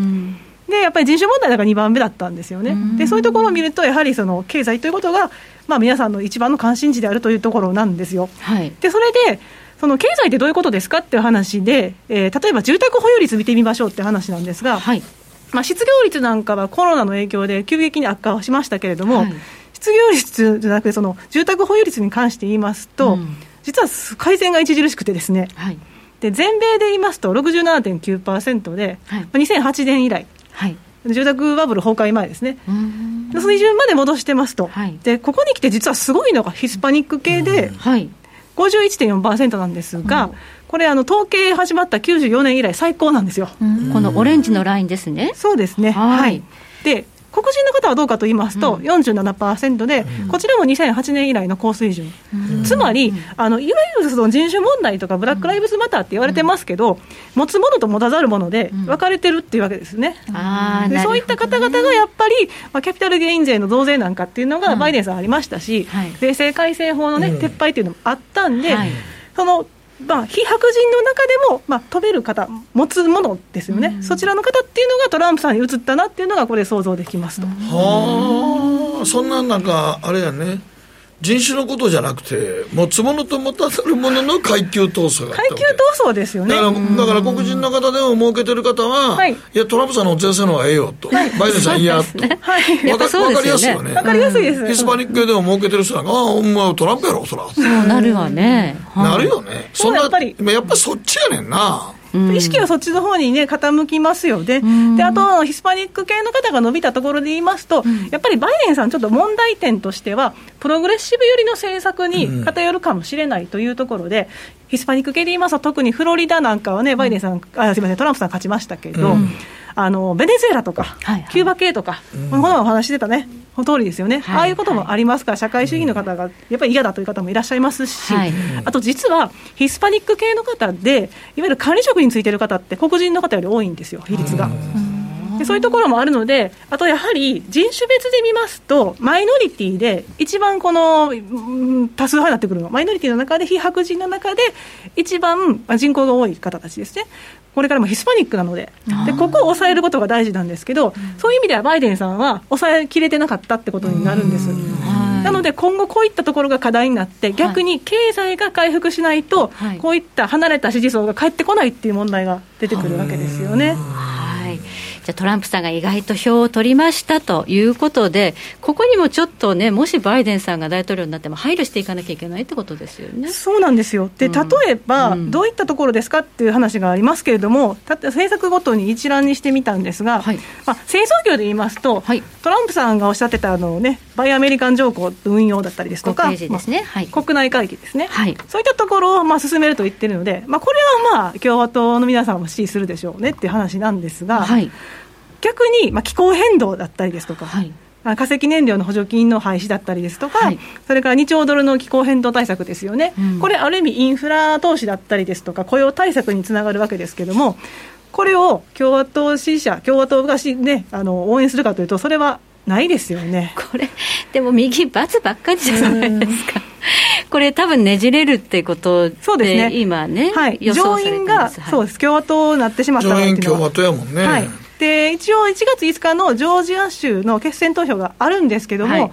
でやっぱり人種問題だから2番目だったんですよね、でそういうところを見ると、やはりその経済ということが、まあ、皆さんの一番の関心事であるというところなんですよ。はい、でそれでその経済ってどういうことですかっていう話で、えー、例えば住宅保有率見てみましょうって話なんですが、はい。まあ、失業率なんかはコロナの影響で急激に悪化しましたけれども、はい、失業率じゃなくて、その住宅保有率に関して言いますと、うん、実は改善が著しくてですね、はい、で全米で言いますと67.9%で、はい、2008年以来、はい、住宅バブル崩壊前ですね、水準まで戻してますと、はい、でここに来て実はすごいのがヒスパニック系で、はい、51.4%なんですが、これあの、統計始まった94年以来、最高なんですよ。このオレンジのラインですね。そうですね。はい、はい、で黒人の方はどうかと言いますと、うん、47%で、うん、こちらも2008年以来の高水準、うん、つまり、あのいわゆるその人種問題とか、ブラック・ライブズ・マターって言われてますけど、持つものと持たざるもので分かれてるっていうわけですね。でそういった方々がやっぱり、まあ、キャピタルゲイン税の増税なんかっていうのが、バイデンさんありましたし、はい、税制改正法の、ね、撤廃っていうのもあったんで、はい、そのまあ、非白人の中でも、まあ、飛べる方、持つものですよね、うん、そちらの方っていうのがトランプさんに移ったなっていうのが、これ、想像できますと。はあ、そんななんか、あれやね。人種のことじゃなくて、持つものと持たざるものの階級闘争階級闘争ですよね。だからだから黒人の方でも儲けてる方は、はい、いや、トランプさんの税制の方がええよと、はい、バイデンさん嫌と、ね、はい、わかかりやすいよね。わかりやすいです。ヒスパニック系でも儲けてる人なんか、ああ、お前トランプやろ、そら。そうなるわね。なるよね。そんな、やっぱり、やっぱそっちやねんな。意識はそっちの方にね、傾きますよね。で、あと、ヒスパニック系の方が伸びたところで言いますと、やっぱりバイデンさん、ちょっと問題点としては、プログレッシブ寄りの政策に偏るかもしれないというところで、ヒスパニック系で言いますと、特にフロリダなんかはね、バイデンさん、あすみません、トランプさん勝ちましたけど、あのベネズエラとか、キューバ系とか、この前お話してたね、この通りですよね、はい、ああいうこともありますから、社会主義の方がやっぱり嫌だという方もいらっしゃいますし、はい、あと実は、ヒスパニック系の方で、いわゆる管理職についてる方って、黒人の方より多いんですよ、比率が。でそういうところもあるので、あとやはり人種別で見ますと、マイノリティで一番この、うん、多数派になってくるの、マイノリティの中で、非白人の中で、一番人口が多い方たちですね、これからもヒスパニックなので、でここを抑えることが大事なんですけど、そういう意味ではバイデンさんは抑えきれてなかったってことになるんです。なので今後、こういったところが課題になって、逆に経済が回復しないと、こういった離れた支持層が返ってこないっていう問題が出てくるわけですよね。はいじゃトランプさんが意外と票を取りましたということで、ここにもちょっとね、もしバイデンさんが大統領になっても配慮していかなきゃいけないってことですよね。そうなんですよ、で例えば、うん、どういったところですかっていう話がありますけれども、た政策ごとに一覧にしてみたんですが、はい、まあ、製造業で言いますと、はい、トランプさんがおっしゃってたあの、ね、バイアメリカン条項運用だったりですとか、ね。まあはい、国内会議ですね、そういったところをまあ進めると言ってるので、まあ、これはまあ共和党の皆さんも支持するでしょうねっていう話なんですが。はい逆に、まあ、気候変動だったりですとか、はい、化石燃料の補助金の廃止だったりですとか、はい、それから2兆ドルの気候変動対策ですよね、うん、これ、ある意味、インフラ投資だったりですとか、雇用対策につながるわけですけれども、これを共和党支持者、共和党がし、ね、あの応援するかというと、それはないですよね。これ、でも右、罰ばっかりじゃないですか。これ、多分ねじれるってことで、そうですね。今ね、はい、上院が、そうです、共和党になってしまった上院共和党やもんね。はいで一応、1月5日のジョージア州の決選投票があるんですけども、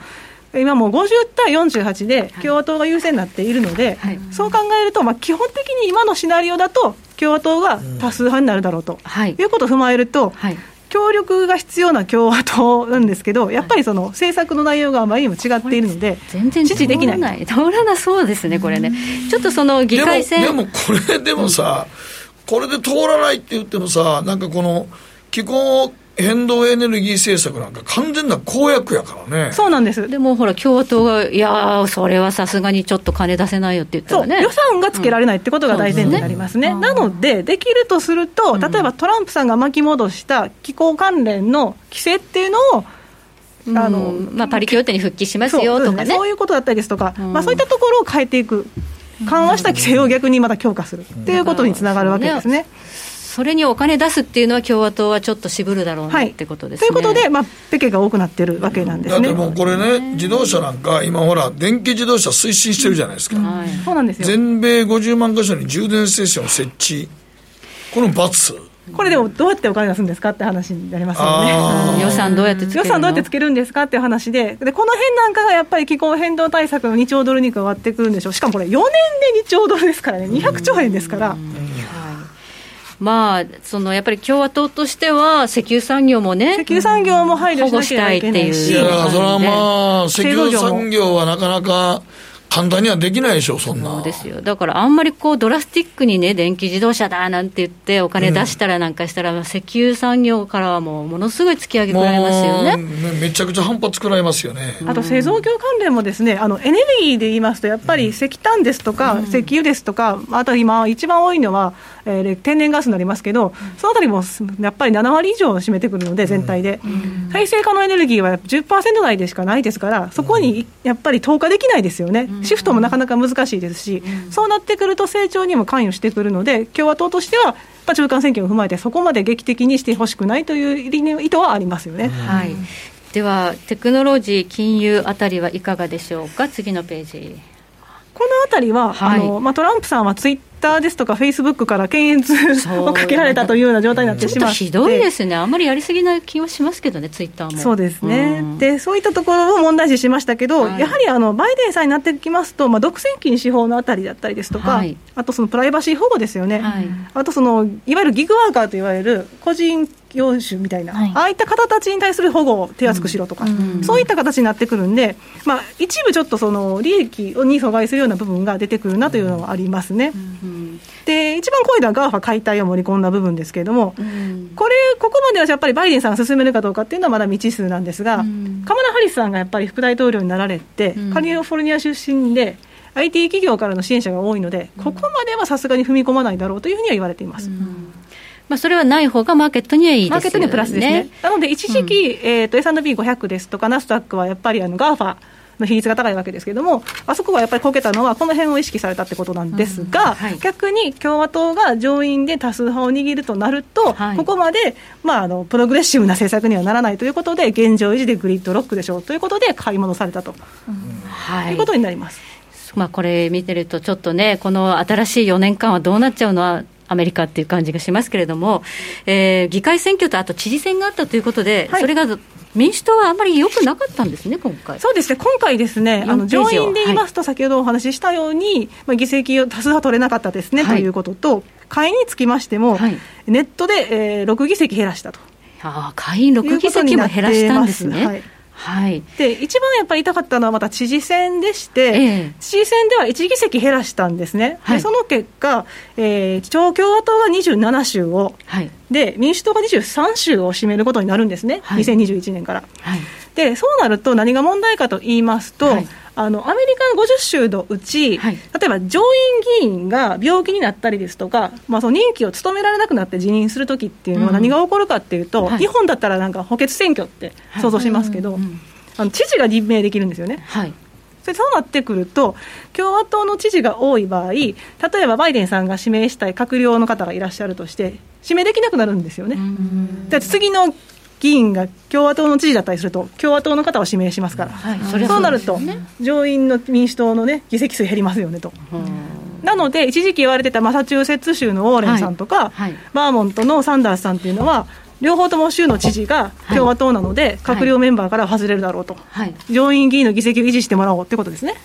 はい、今もう50対48で共和党が優勢になっているので、はい、そう考えると、まあ、基本的に今のシナリオだと、共和党が多数派になるだろうと、はい、いうことを踏まえると、はい、協力が必要な共和党なんですけど、やっぱりその政策の内容があまりにも違っているので、全然支持できない。通らなそうですね、これね。ちょっとその議会選でも、でもこれでもさ、これで通らないって言ってもさ、なんかこの、気候変動エネルギー政策なんか完全な公約やからね。そうなんです。でもほら、共和党が、いやそれはさすがにちょっと金出せないよって言ったらね。予算がつけられないってことが大前提になりますね。うん、なので、できるとすると、例えばトランプさんが巻き戻した気候関連の規制っていうのを、あの、まあ、パリ協定に復帰しますよとかね、ね、そういうことだったりですとか、うん、まあ、そういったところを変えていく、緩和した規制を逆にまた強化するっていうことにつながるわけですね。それにお金出すっていうのは、共和党はちょっと渋るだろうなってことですね、はい、ということで、まあ、ペケが多くなってるわけなんですね。だってもうこれね、自動車なんか、今ほら、電気自動車推進してるじゃないですか、はい、そうなんですよ。全米50万箇所に充電ステーション設置、この罰。これでもどうやってお金出すんですかって話になりますよね。予算どうやってつける予算どうやってつけるんですかっていう話で、でこの辺なんかがやっぱり気候変動対策の2兆ドルに加わってくるんでしょう。しかもこれ4年で2兆ドルですからね、200兆円ですから。まあ、そのやっぱり共和党としては、石油産業もね、石油産業も配慮しなきゃいけないし、いや、それはまあ、石油産業はなかなか。簡単にはできないでしょ、そんな。そうですよ。だからあんまりこうドラスティックにね、電気自動車だなんて言って、お金出したらなんかしたら、うん、石油産業からはもうものすごい突き上げられますよね。めちゃくちゃ反発食らいますよね。あと製造業関連もですね、あのエネルギーで言いますと、やっぱり石炭ですとか、うん、石油ですとか、あと今、一番多いのは、えー、天然ガスになりますけど、そのあたりもやっぱり7割以上占めてくるので、全体で、再生可能エネルギーは10%台でしかないですから、そこにやっぱり投下できないですよね、シフトもなかなか難しいですし、そうなってくると成長にも関与してくるので、共和党としては、中間選挙を踏まえて、そこまで劇的にしてほしくないという意図はありますよね。はい。では、テクノロジー、金融あたりはいかがでしょうか、次のページ。このあたりは、はい、あのまあ、トランプさんはツイッターですとか、フェイスブックから検閲をかけられたというような状態になってしまって。ひどいですね、あんまりやりすぎない気はしますけどね、ツイッターも。そうですね、うん、でそういったところを問題視しましたけど、はい、やはりあのバイデンさんになってきますと、まあ、独占禁止法のあたりだったりですとか、はい、あとそのプライバシー保護ですよね、はい、あとそのいわゆるギグワーカーといわれる個人業種みたいな、はい、ああいった方たちに対する保護を手厚くしろとか、うん、そういった形になってくるんで、まあ、一部ちょっとその利益に阻害するような部分が出てくるなというのはありますね。うんで一番濃いのは GAFA 解体を盛り込んだ部分ですけれども、うん、これ、ここまではやっぱりバイデンさんが進めるかどうかっていうのはまだ未知数なんですが、うん、カマラ・ハリスさんがやっぱり副大統領になられて、カリフォルニア出身で、IT 企業からの支援者が多いので、ここまではさすがに踏み込まないだろうというふうには言われています。まあ、それはない方がマーケットにはいいですよね。マーケットにはプラスですね。なので、一時期、うん、えっ、ー、と、S&P500 ですとか、ナスダックはやっぱりあの GAFA の比率が高いわけですけれども、あそこがやっぱりこけたのは、この辺を意識されたってことなんですが、うんはい、逆に共和党が上院で多数派を握るとなると、はい、ここまで、まあ、あのプログレッシブな政策にはならないということで、現状維持でグリッドロックでしょうということで、買い戻されたと、うん、はい、いうことになります。まあ、これ見てると、ちょっとね、この新しい4年間はどうなっちゃうのは、アメリカっていう感じがしますけれども、えー、議会選挙とあと知事選があったということで、はい、それが民主党はあんまり良くなかったんですね、今回。そうですね、今回ですね、あの上院で言いますと、先ほどお話ししたように、はい、まあ、議席を多数は取れなかったですね、はい、ということと、下院につきましても、はい、ネットで、えー、6議席減らしたと。あ下院6議席も減らしたんですね。はい、で一番やっぱり痛かったのはまた知事選でして、ええ、知事選では1議席減らしたんですね、はい、でその結果、えー、共和党が27州を、はい、で民主党が23州を占めることになるんですね、はい、2021年から。はい、でそうなると何が問題かと言いますと、はい。あのアメリカの50州のうち、はい、例えば上院議員が病気になったりですとか、まあ、その任期を務められなくなって辞任するときっていうのは何が起こるかっていうと、うんはい、日本だったらなんか補欠選挙って想像しますけど、あの知事が任命できるんですよね。はい。そうなってくると、共和党の知事が多い場合、例えばバイデンさんが指名したい閣僚の方がいらっしゃるとして、指名できなくなるんですよね。次の議員が共和党の知事だったりすると、共和党の方を指名しますから、はい、そうなると、上院の民主党の、ね、議席数減りますよねと。なので、一時期言われてたマサチューセッツ州のウォーレンさんとか、はいはい、バーモントのサンダースさんっていうのは、両方とも州の知事が共和党なので、閣僚メンバーから外れるだろうと、上院議員の議席を維持してもらおうということですね。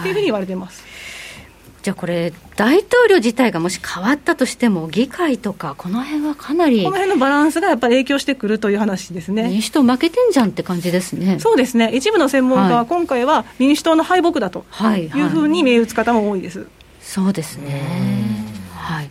っていうふうに言われています。じゃあこれ、大統領自体がもし変わったとしても、議会とか、この辺はかなりこの辺のバランスがやっぱり影響してくるという話ですね。民主党負けてんじゃんって感じですね。そうですね、一部の専門家は今回は民主党の敗北だというふうに銘打つ方も多いです。はいはい、そうですね。はい。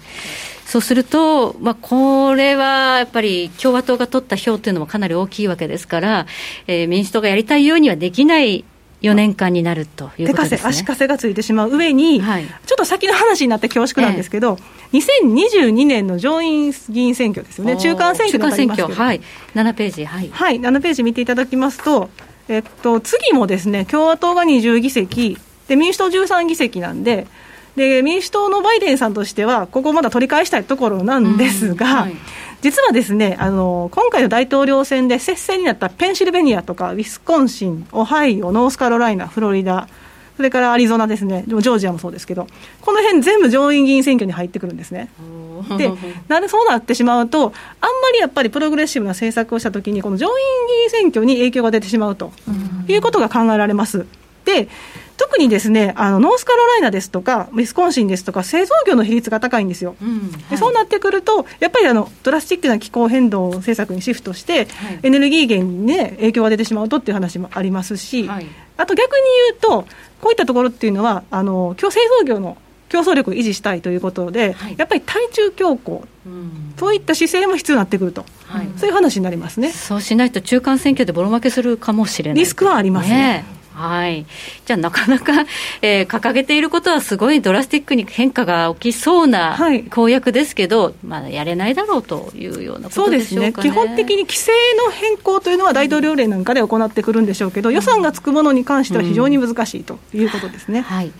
そうすると、まあ、これはやっぱり共和党が取った票というのもかなり大きいわけですから、えー、民主党がやりたいようにはできない4年間になるということです、ね、手足かせがついてしまう上に、はい、ちょっと先の話になって恐縮なんですけど、ええ、2022年の上院議員選挙ですよね、中間選挙中間選挙、はい、7ページ、はい、はい、7ページ見ていただきますと、えっと、次もですね、共和党が20議席、で民主党13議席なんで、で民主党のバイデンさんとしては、ここまだ取り返したいところなんですが、うんはい実はですねあの今回の大統領選で接戦になったペンシルベニアとかウィスコンシン、オハイオ、ノースカロライナ、フロリダ、それからアリゾナですね、ジョージアもそうですけど、この辺全部上院議員選挙に入ってくるんですね。で、なんでそうなってしまうと、あんまりやっぱりプログレッシブな政策をしたときに、この上院議員選挙に影響が出てしまうということが考えられます。で特にですねあのノースカロライナですとか、ウィスコンシンですとか、製造業の比率が高いんですよ。うんはい、でそうなってくると、やっぱりあのドラスティックな気候変動政策にシフトして、はい、エネルギー源に、ね、影響が出てしまうとっていう話もありますし、はい、あと逆に言うと、こういったところっていうのは、あの今日製造業の競争力を維持したいということで、はい、やっぱり対中強硬、うん、そういった姿勢も必要になってくると、はい、そういう話になりますね。そうしないと中間選挙でボロ負けするかもしれない。リスクはありますね。ねはい、じゃあ、なかなか、えー、掲げていることはすごいドラスティックに変化が起きそうな公約ですけど、はい、まあ、やれないだろうというようなことでしょうか、ね、ね、基本的に規制の変更というのは大統領令なんかで行ってくるんでしょうけど、予算がつくものに関しては非常に難しいということですね。うん、はい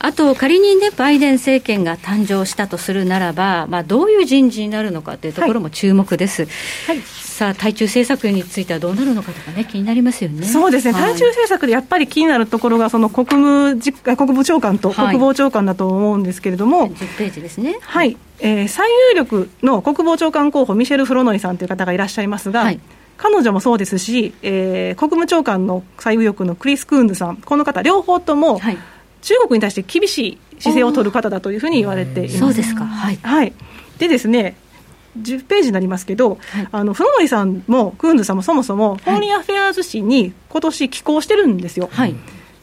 あと、仮にね、バイデン政権が誕生したとするならば、まあ、どういう人事になるのかというところも注目です。はい、さあ、対中政策についてはどうなるのかとかね、気になりますよね。そうですね、はい、対中政策でやっぱり気になるところが、その国務国務長官と国防長官だと思うんですけれども、はい、10ページですね。はい、えー、最有力の国防長官候補、ミシェル・フロノイさんという方がいらっしゃいますが、はい。彼女もそうですし、えー、国務長官の最有力のクリス・クーンズさん、この方、両方とも、はい、中国に対して厳しい姿勢を取る方だというふうに言われています。そうですか、はい、はい、でですね10ページになりますけど、はい、あのフロノイさんもクーンズさんもそもそも、 Foreign Affairs 誌に今年寄稿してるんですよ。はい、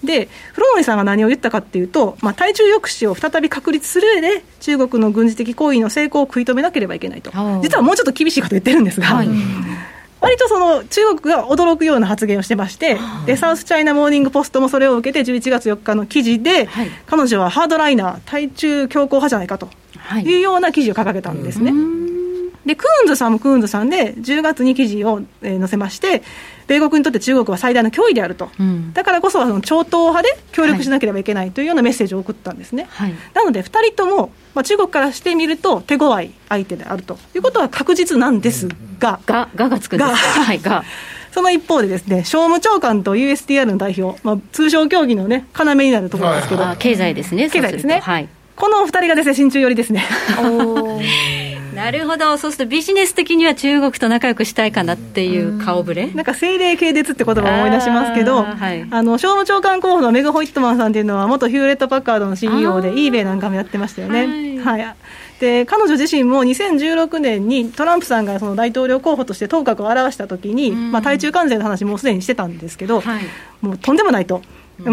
で、フロノイさんが何を言ったかっていうと、まあ、対中抑止を再び確立する上で、中国の軍事的行為の成功を食い止めなければいけないと、実はもうちょっと厳しいこと言ってるんですが。はい割とその中国が驚くような発言をしてまして、でサウスチャイナ・モーニング・ポストもそれを受けて、11月4日の記事で、はい、彼女はハードライナー、対中強硬派じゃないかとい。うような記事を掲げたんですね。で、クーンズさんもクーンズさんで、10月に記事を、えー、載せまして、米国にとって中国は最大の脅威であると、うん、だからこそその超党派で協力しなければいけないというようなメッセージを送ったんですね。はい、なので、2人とも、まあ、中国からしてみると、手強い相手であるということは確実なんですが、が、ががつくんです。か、はい、が。その一方でですね、商務長官と USTR の代表、まあ、通商協議のね、要になるところですけど、経済ですね、経済ですね。はい。このお二人がですね、親中寄りですね。なるほど、そうするとビジネス的には中国と仲良くしたいかなっていう顔ぶれ？なんか政令系列って言葉を思い出しますけど、あはい、あの商務長官候補のメグ・ホイットマンさんっていうのは、元ヒューレット・パッカードの CEO で、イーベイなんかもやってましたよね。はい、はい。で彼女自身も2016年にトランプさんがその大統領候補として頭角を現したときに、まあ、対中関税の話もすでにしてたんですけど、はい、もうとんでもないと。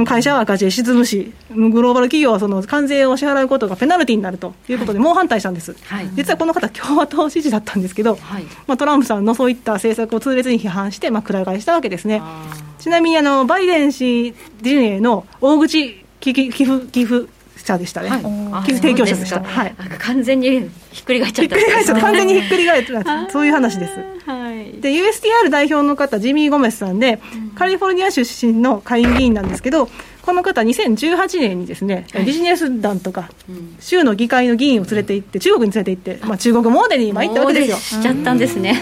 会社は赤字で沈むし、グローバル企業はその関税を支払うことがペナルティーになるということで、猛反対したんです、はい、実はこの方、共和党支持だったんですけど、はい、まあ、トランプさんのそういった政策を痛烈に批判して、まあ、くら替えしたわけですね。ちなみにあのバイデン氏陣営の大口寄付寄付者でしたね、はい、提供者でした、はい、完全にひっくり返っちゃった、ひっくり返っちゃった、完全にひっくり返った、そういう話です。はい、で、USTR 代表の方、ジミー・ゴメスさんで、カリフォルニア出身の下院議員なんですけど、この方、2018年にですね、ビジネス団とか、州の議会の議員を連れて行って、中国に連れて行って、まあ、中国モーデルに参ったわけですよ。しちゃったんですね。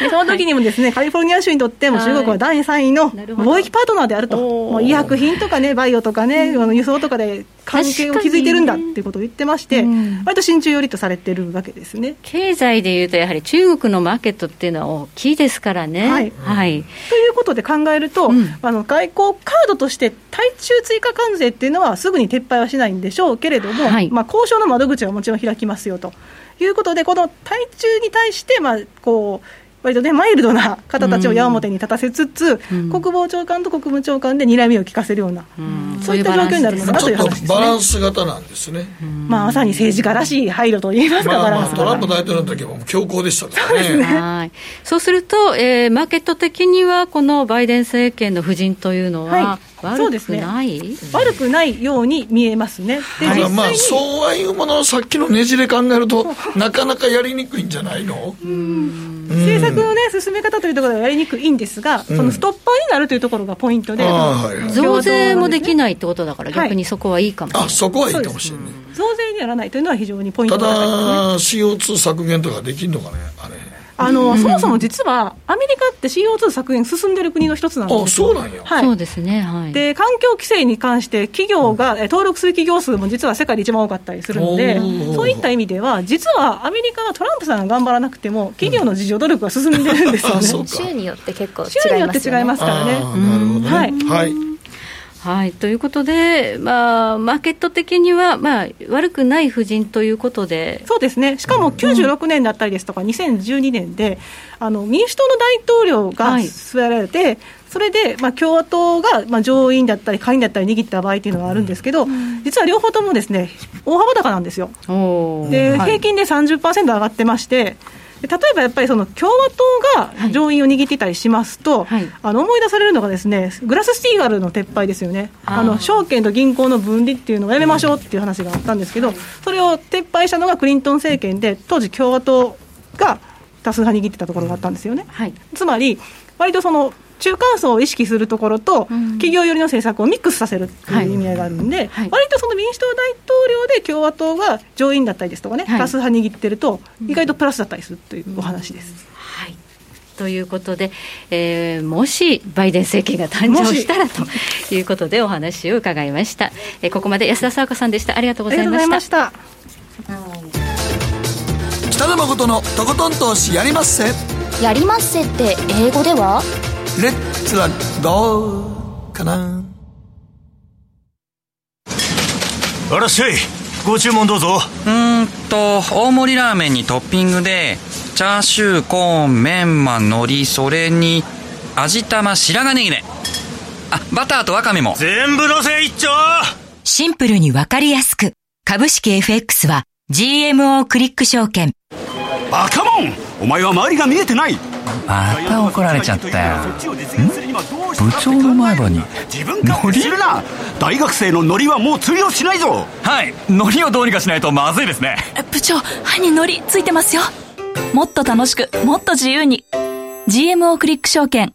でその時にもですね、カリフォルニア州にとっても中国は第3位の貿易パートナーであると、もう医薬品とかね、バイオとかね、輸送とかで関係を築いてるんだっていうことを言ってまして、割と親中寄りとされてるわけですね。経済でいうと、やはり中国のマーケットっていうのは大きいですからね。はい、はい、ということで考えると、うん、あの外交カードとして対中追加関税っていうのはすぐに撤廃はしないんでしょうけれども、はい、まあ、交渉の窓口はもちろん開きますよということで、この対中に対して、まあ、こう、割とね、マイルドな方たちを矢面に立たせつつ、うん、国防長官と国務長官で睨みを利かせるような、うん、そういった状況になるのかなという話です、ね、バランス型なんですね、まあ、まさに政治家らしい配慮といいますか、まあ、バランストランプ大統領の時は強硬でしたからね。そう、ね、はい。そうすると、えー、マーケット的には、このバイデン政権の夫人というのは、はい悪くない、ね、悪くないように見えますね。で、はい、まあ、そうはいうものをさっきのねじれ考えると、なかなかやりにくいんじゃないの？政策のね、進め方というところはやりにくいんですが、うん、そのストッパーになるというところがポイントで、増税もできないってことだから、逆にそこはいいかもしれない。あそこはいいかもしれない。増税にやらないというのは非常にポイントただ、CO2 削減とかできるのかね、あれ。あの、そもそも実は、アメリカって CO2 削減進んでる国の一つなんですあそうなんや、はい、そうですね、はい、で環境規制に関して、企業が、登録する企業数も実は世界で一番多かったりするので、そういった意味では、実はアメリカはトランプさんが頑張らなくても、企業の自助努力が進んでるんですよね。州によって結構違いますよね。州によって違いますからね。なるほどね。はい、はいはい、ということで、まあ、マーケット的には、まあ、悪くない布陣ということで。そうですね、しかも96年だったりですとか、2012年で、あの民主党の大統領が据えられて、はい、それで、まあ、共和党が、まあ、上院だったり、下院だったり握った場合っていうのがあるんですけど、うん、実は両方ともですね大幅高なんですよ。で、はい、平均で30%上がってまして、例えばやっぱりその共和党が上院を握っていたりしますと、はい、あの思い出されるのがですねグラススティーガルの撤廃ですよね。あの証券と銀行の分離っていうのをやめましょうっていう話があったんですけど、それを撤廃したのがクリントン政権で当時共和党が多数派握ってたところがあったんですよね、はい、つまり割とその中間層を意識するところと、企業寄りの政策をミックスさせるという意味合いがあるんで、はい、割とその民主党大統領で共和党が上院だったりですとかね、多数派握ってると、意外とプラスだったりするというお話です。はい。ということで、えー、もしバイデン政権が誕生したらということでお話を伺いました、えー、ここまで安田沙子さんでした。ありがとうございました。北野誠のとことん投資やりまっせ。やりまっせって英語では？レッツはどうかな？あらっしゃいご注文どうぞ。うんと大盛りラーメンにトッピングでチャーシューコーンメンマ海苔それに味玉白髪ネギねあバターとワカメも。全部のせ一丁。シンプルにわかりやすく。株式 FX は GMO クリック証券。バカモン。お前は周りが見えてないまた怒られちゃったよ。部長の前歯に自分勝手するな！大学生のノリはもう通用しないぞ！はい。ノリをどうにかしないとまずいですね。部長歯にノリついてますよ。もっと楽しくもっと自由に。GMO クリック証券。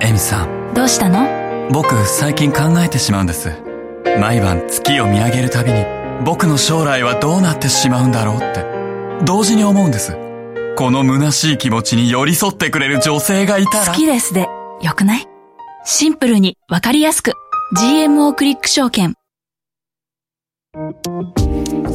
エミさんどうしたの？僕最近考えてしまうんです。毎晩月を見上げるたびに僕の将来はどうなってしまうんだろうって。同時に思うんですこの虚しい気持ちに寄り添ってくれる女性がいたら。好きですでよくない？シンプルにわかりやすく。GMO クリック証券。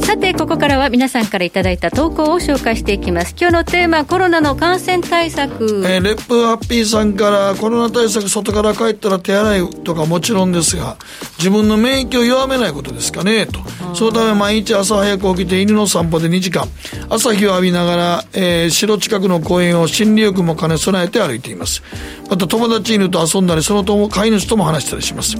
さてここからは皆さんからいただいた投稿を紹介していきます。今日のテーマコロナの感染対策、えー、レップハッピーさんからコロナ対策外から帰ったら手洗いとかもちろんですが自分の免疫を弱めないことですかねと。そのため毎日朝早く起きて犬の散歩で2時間。朝日を浴びながら、えー、城近くの公園を心理浴も兼ね備えて歩いています。また友達犬と遊んだりその飼い主とも話したりします。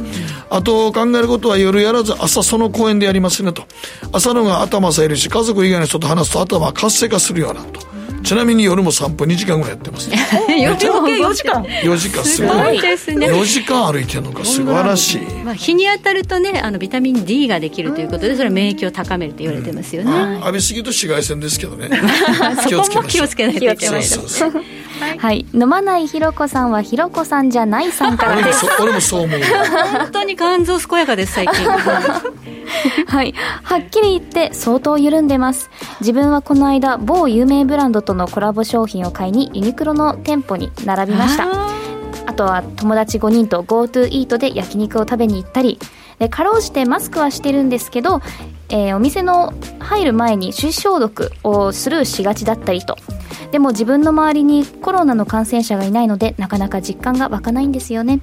あと考えることは夜やらず朝その公園でやりますねと。朝のが頭さえるし家族以外の人と話すと頭は活性化するようなと。ちなみに夜も散歩2時間ぐらいやってます。夜も4時間。4時間すごい。ですね。4時間歩いてるのが素晴らしい、まあ、日に当たるとねあのビタミン D ができるということでそれは免疫を高めると言われてますよね、うん、浴びすぎと紫外線ですけどね。気をつけないといけないそうそはい、飲まないひろこさんはひろこさんじゃないさんからです。俺もそう思う。本当に肝臓健やかです最近。はい。はっきり言って相当緩んでます。自分はこの間某有名ブランドとのコラボ商品を買いにユニクロの店舗に並びました。あとは友達5人と GoTo イートで焼肉を食べに行ったり。でかろうじてマスクはしてるんですけど、えー、お店の入る前に手指消毒をスルーしがちだったりとでも自分の周りにコロナの感染者がいないのでなかなか実感が湧かないんですよね。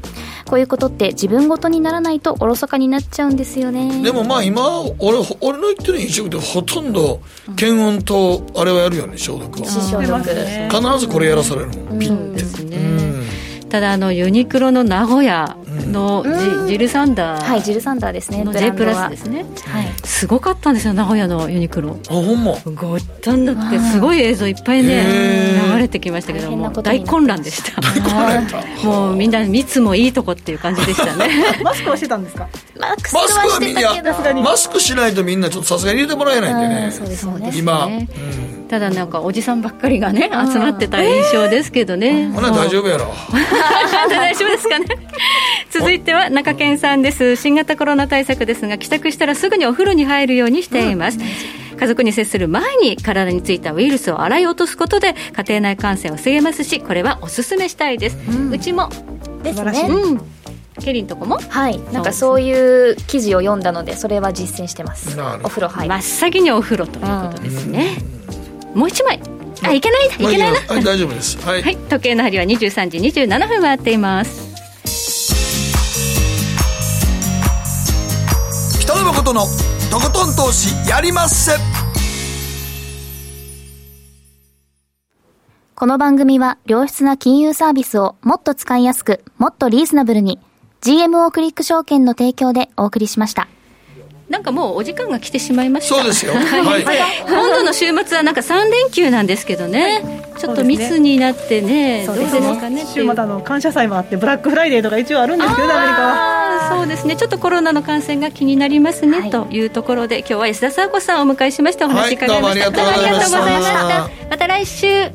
こういうことって自分ごとにならないとおろそかになっちゃうんですよね。でもまあ今俺俺の言ってる飲食でほとんど検温とあれはやるよね消毒は。消毒必ずこれやらされるもん、ピッて、ただあのユニクロの名古屋のジ,、ルサンダー。はいジルサンダーですね。の J プラスですね、はい、すごかったんですよ名古屋のユニクロ。あほんま。ごったんだってすごい映像いっぱいね流れてきましたけども大混乱でした。もうみんな密もいいとこっていう感じでしたね。マスクはしてたんですか？マスクはみんなマスクしないとみんなちょっとさすがに入れてもらえないんでね。そうですね。今、うんただなんかおじさんばっかりがね集まってた印象ですけどね。ほな大丈夫やろ。大丈夫ですかね。続いては中堅さんです。新型コロナ対策ですが帰宅したらすぐにお風呂に入るようにしています、うん、家族に接する前に体についたウイルスを洗い落とすことで家庭内感染を防げますしこれはおすすめしたいです、うん、うちもですね、うん。ケリンとこも？はい。なんかそういう記事を読んだのでそれは実践してます。お風呂入真っ先にお風呂ということですね、もう一枚。あいけないいけないな、はい、大丈夫です。はい、はい、時計の針は23時27分回っています。北野誠のとことん投資やりまっせ。この番組は良質な金融サービスをもっと使いやすくもっとリーズナブルに GMO クリック証券の提供でお送りしました。なんかもうお時間が来てしまいました。そうですよ、はい、今度の週末はなんか3連休なんですけどね、はい、ちょっと密になってねどうですかね。週末の感謝祭もあってブラックフライデーとか一応あるんですけどねアメリカは。そうですね。ちょっとコロナの感染が気になりますね、はい、というところで今日は安田沙子さんをお迎えしましてお話伺いました、はい、どうもありがとうございました。また来週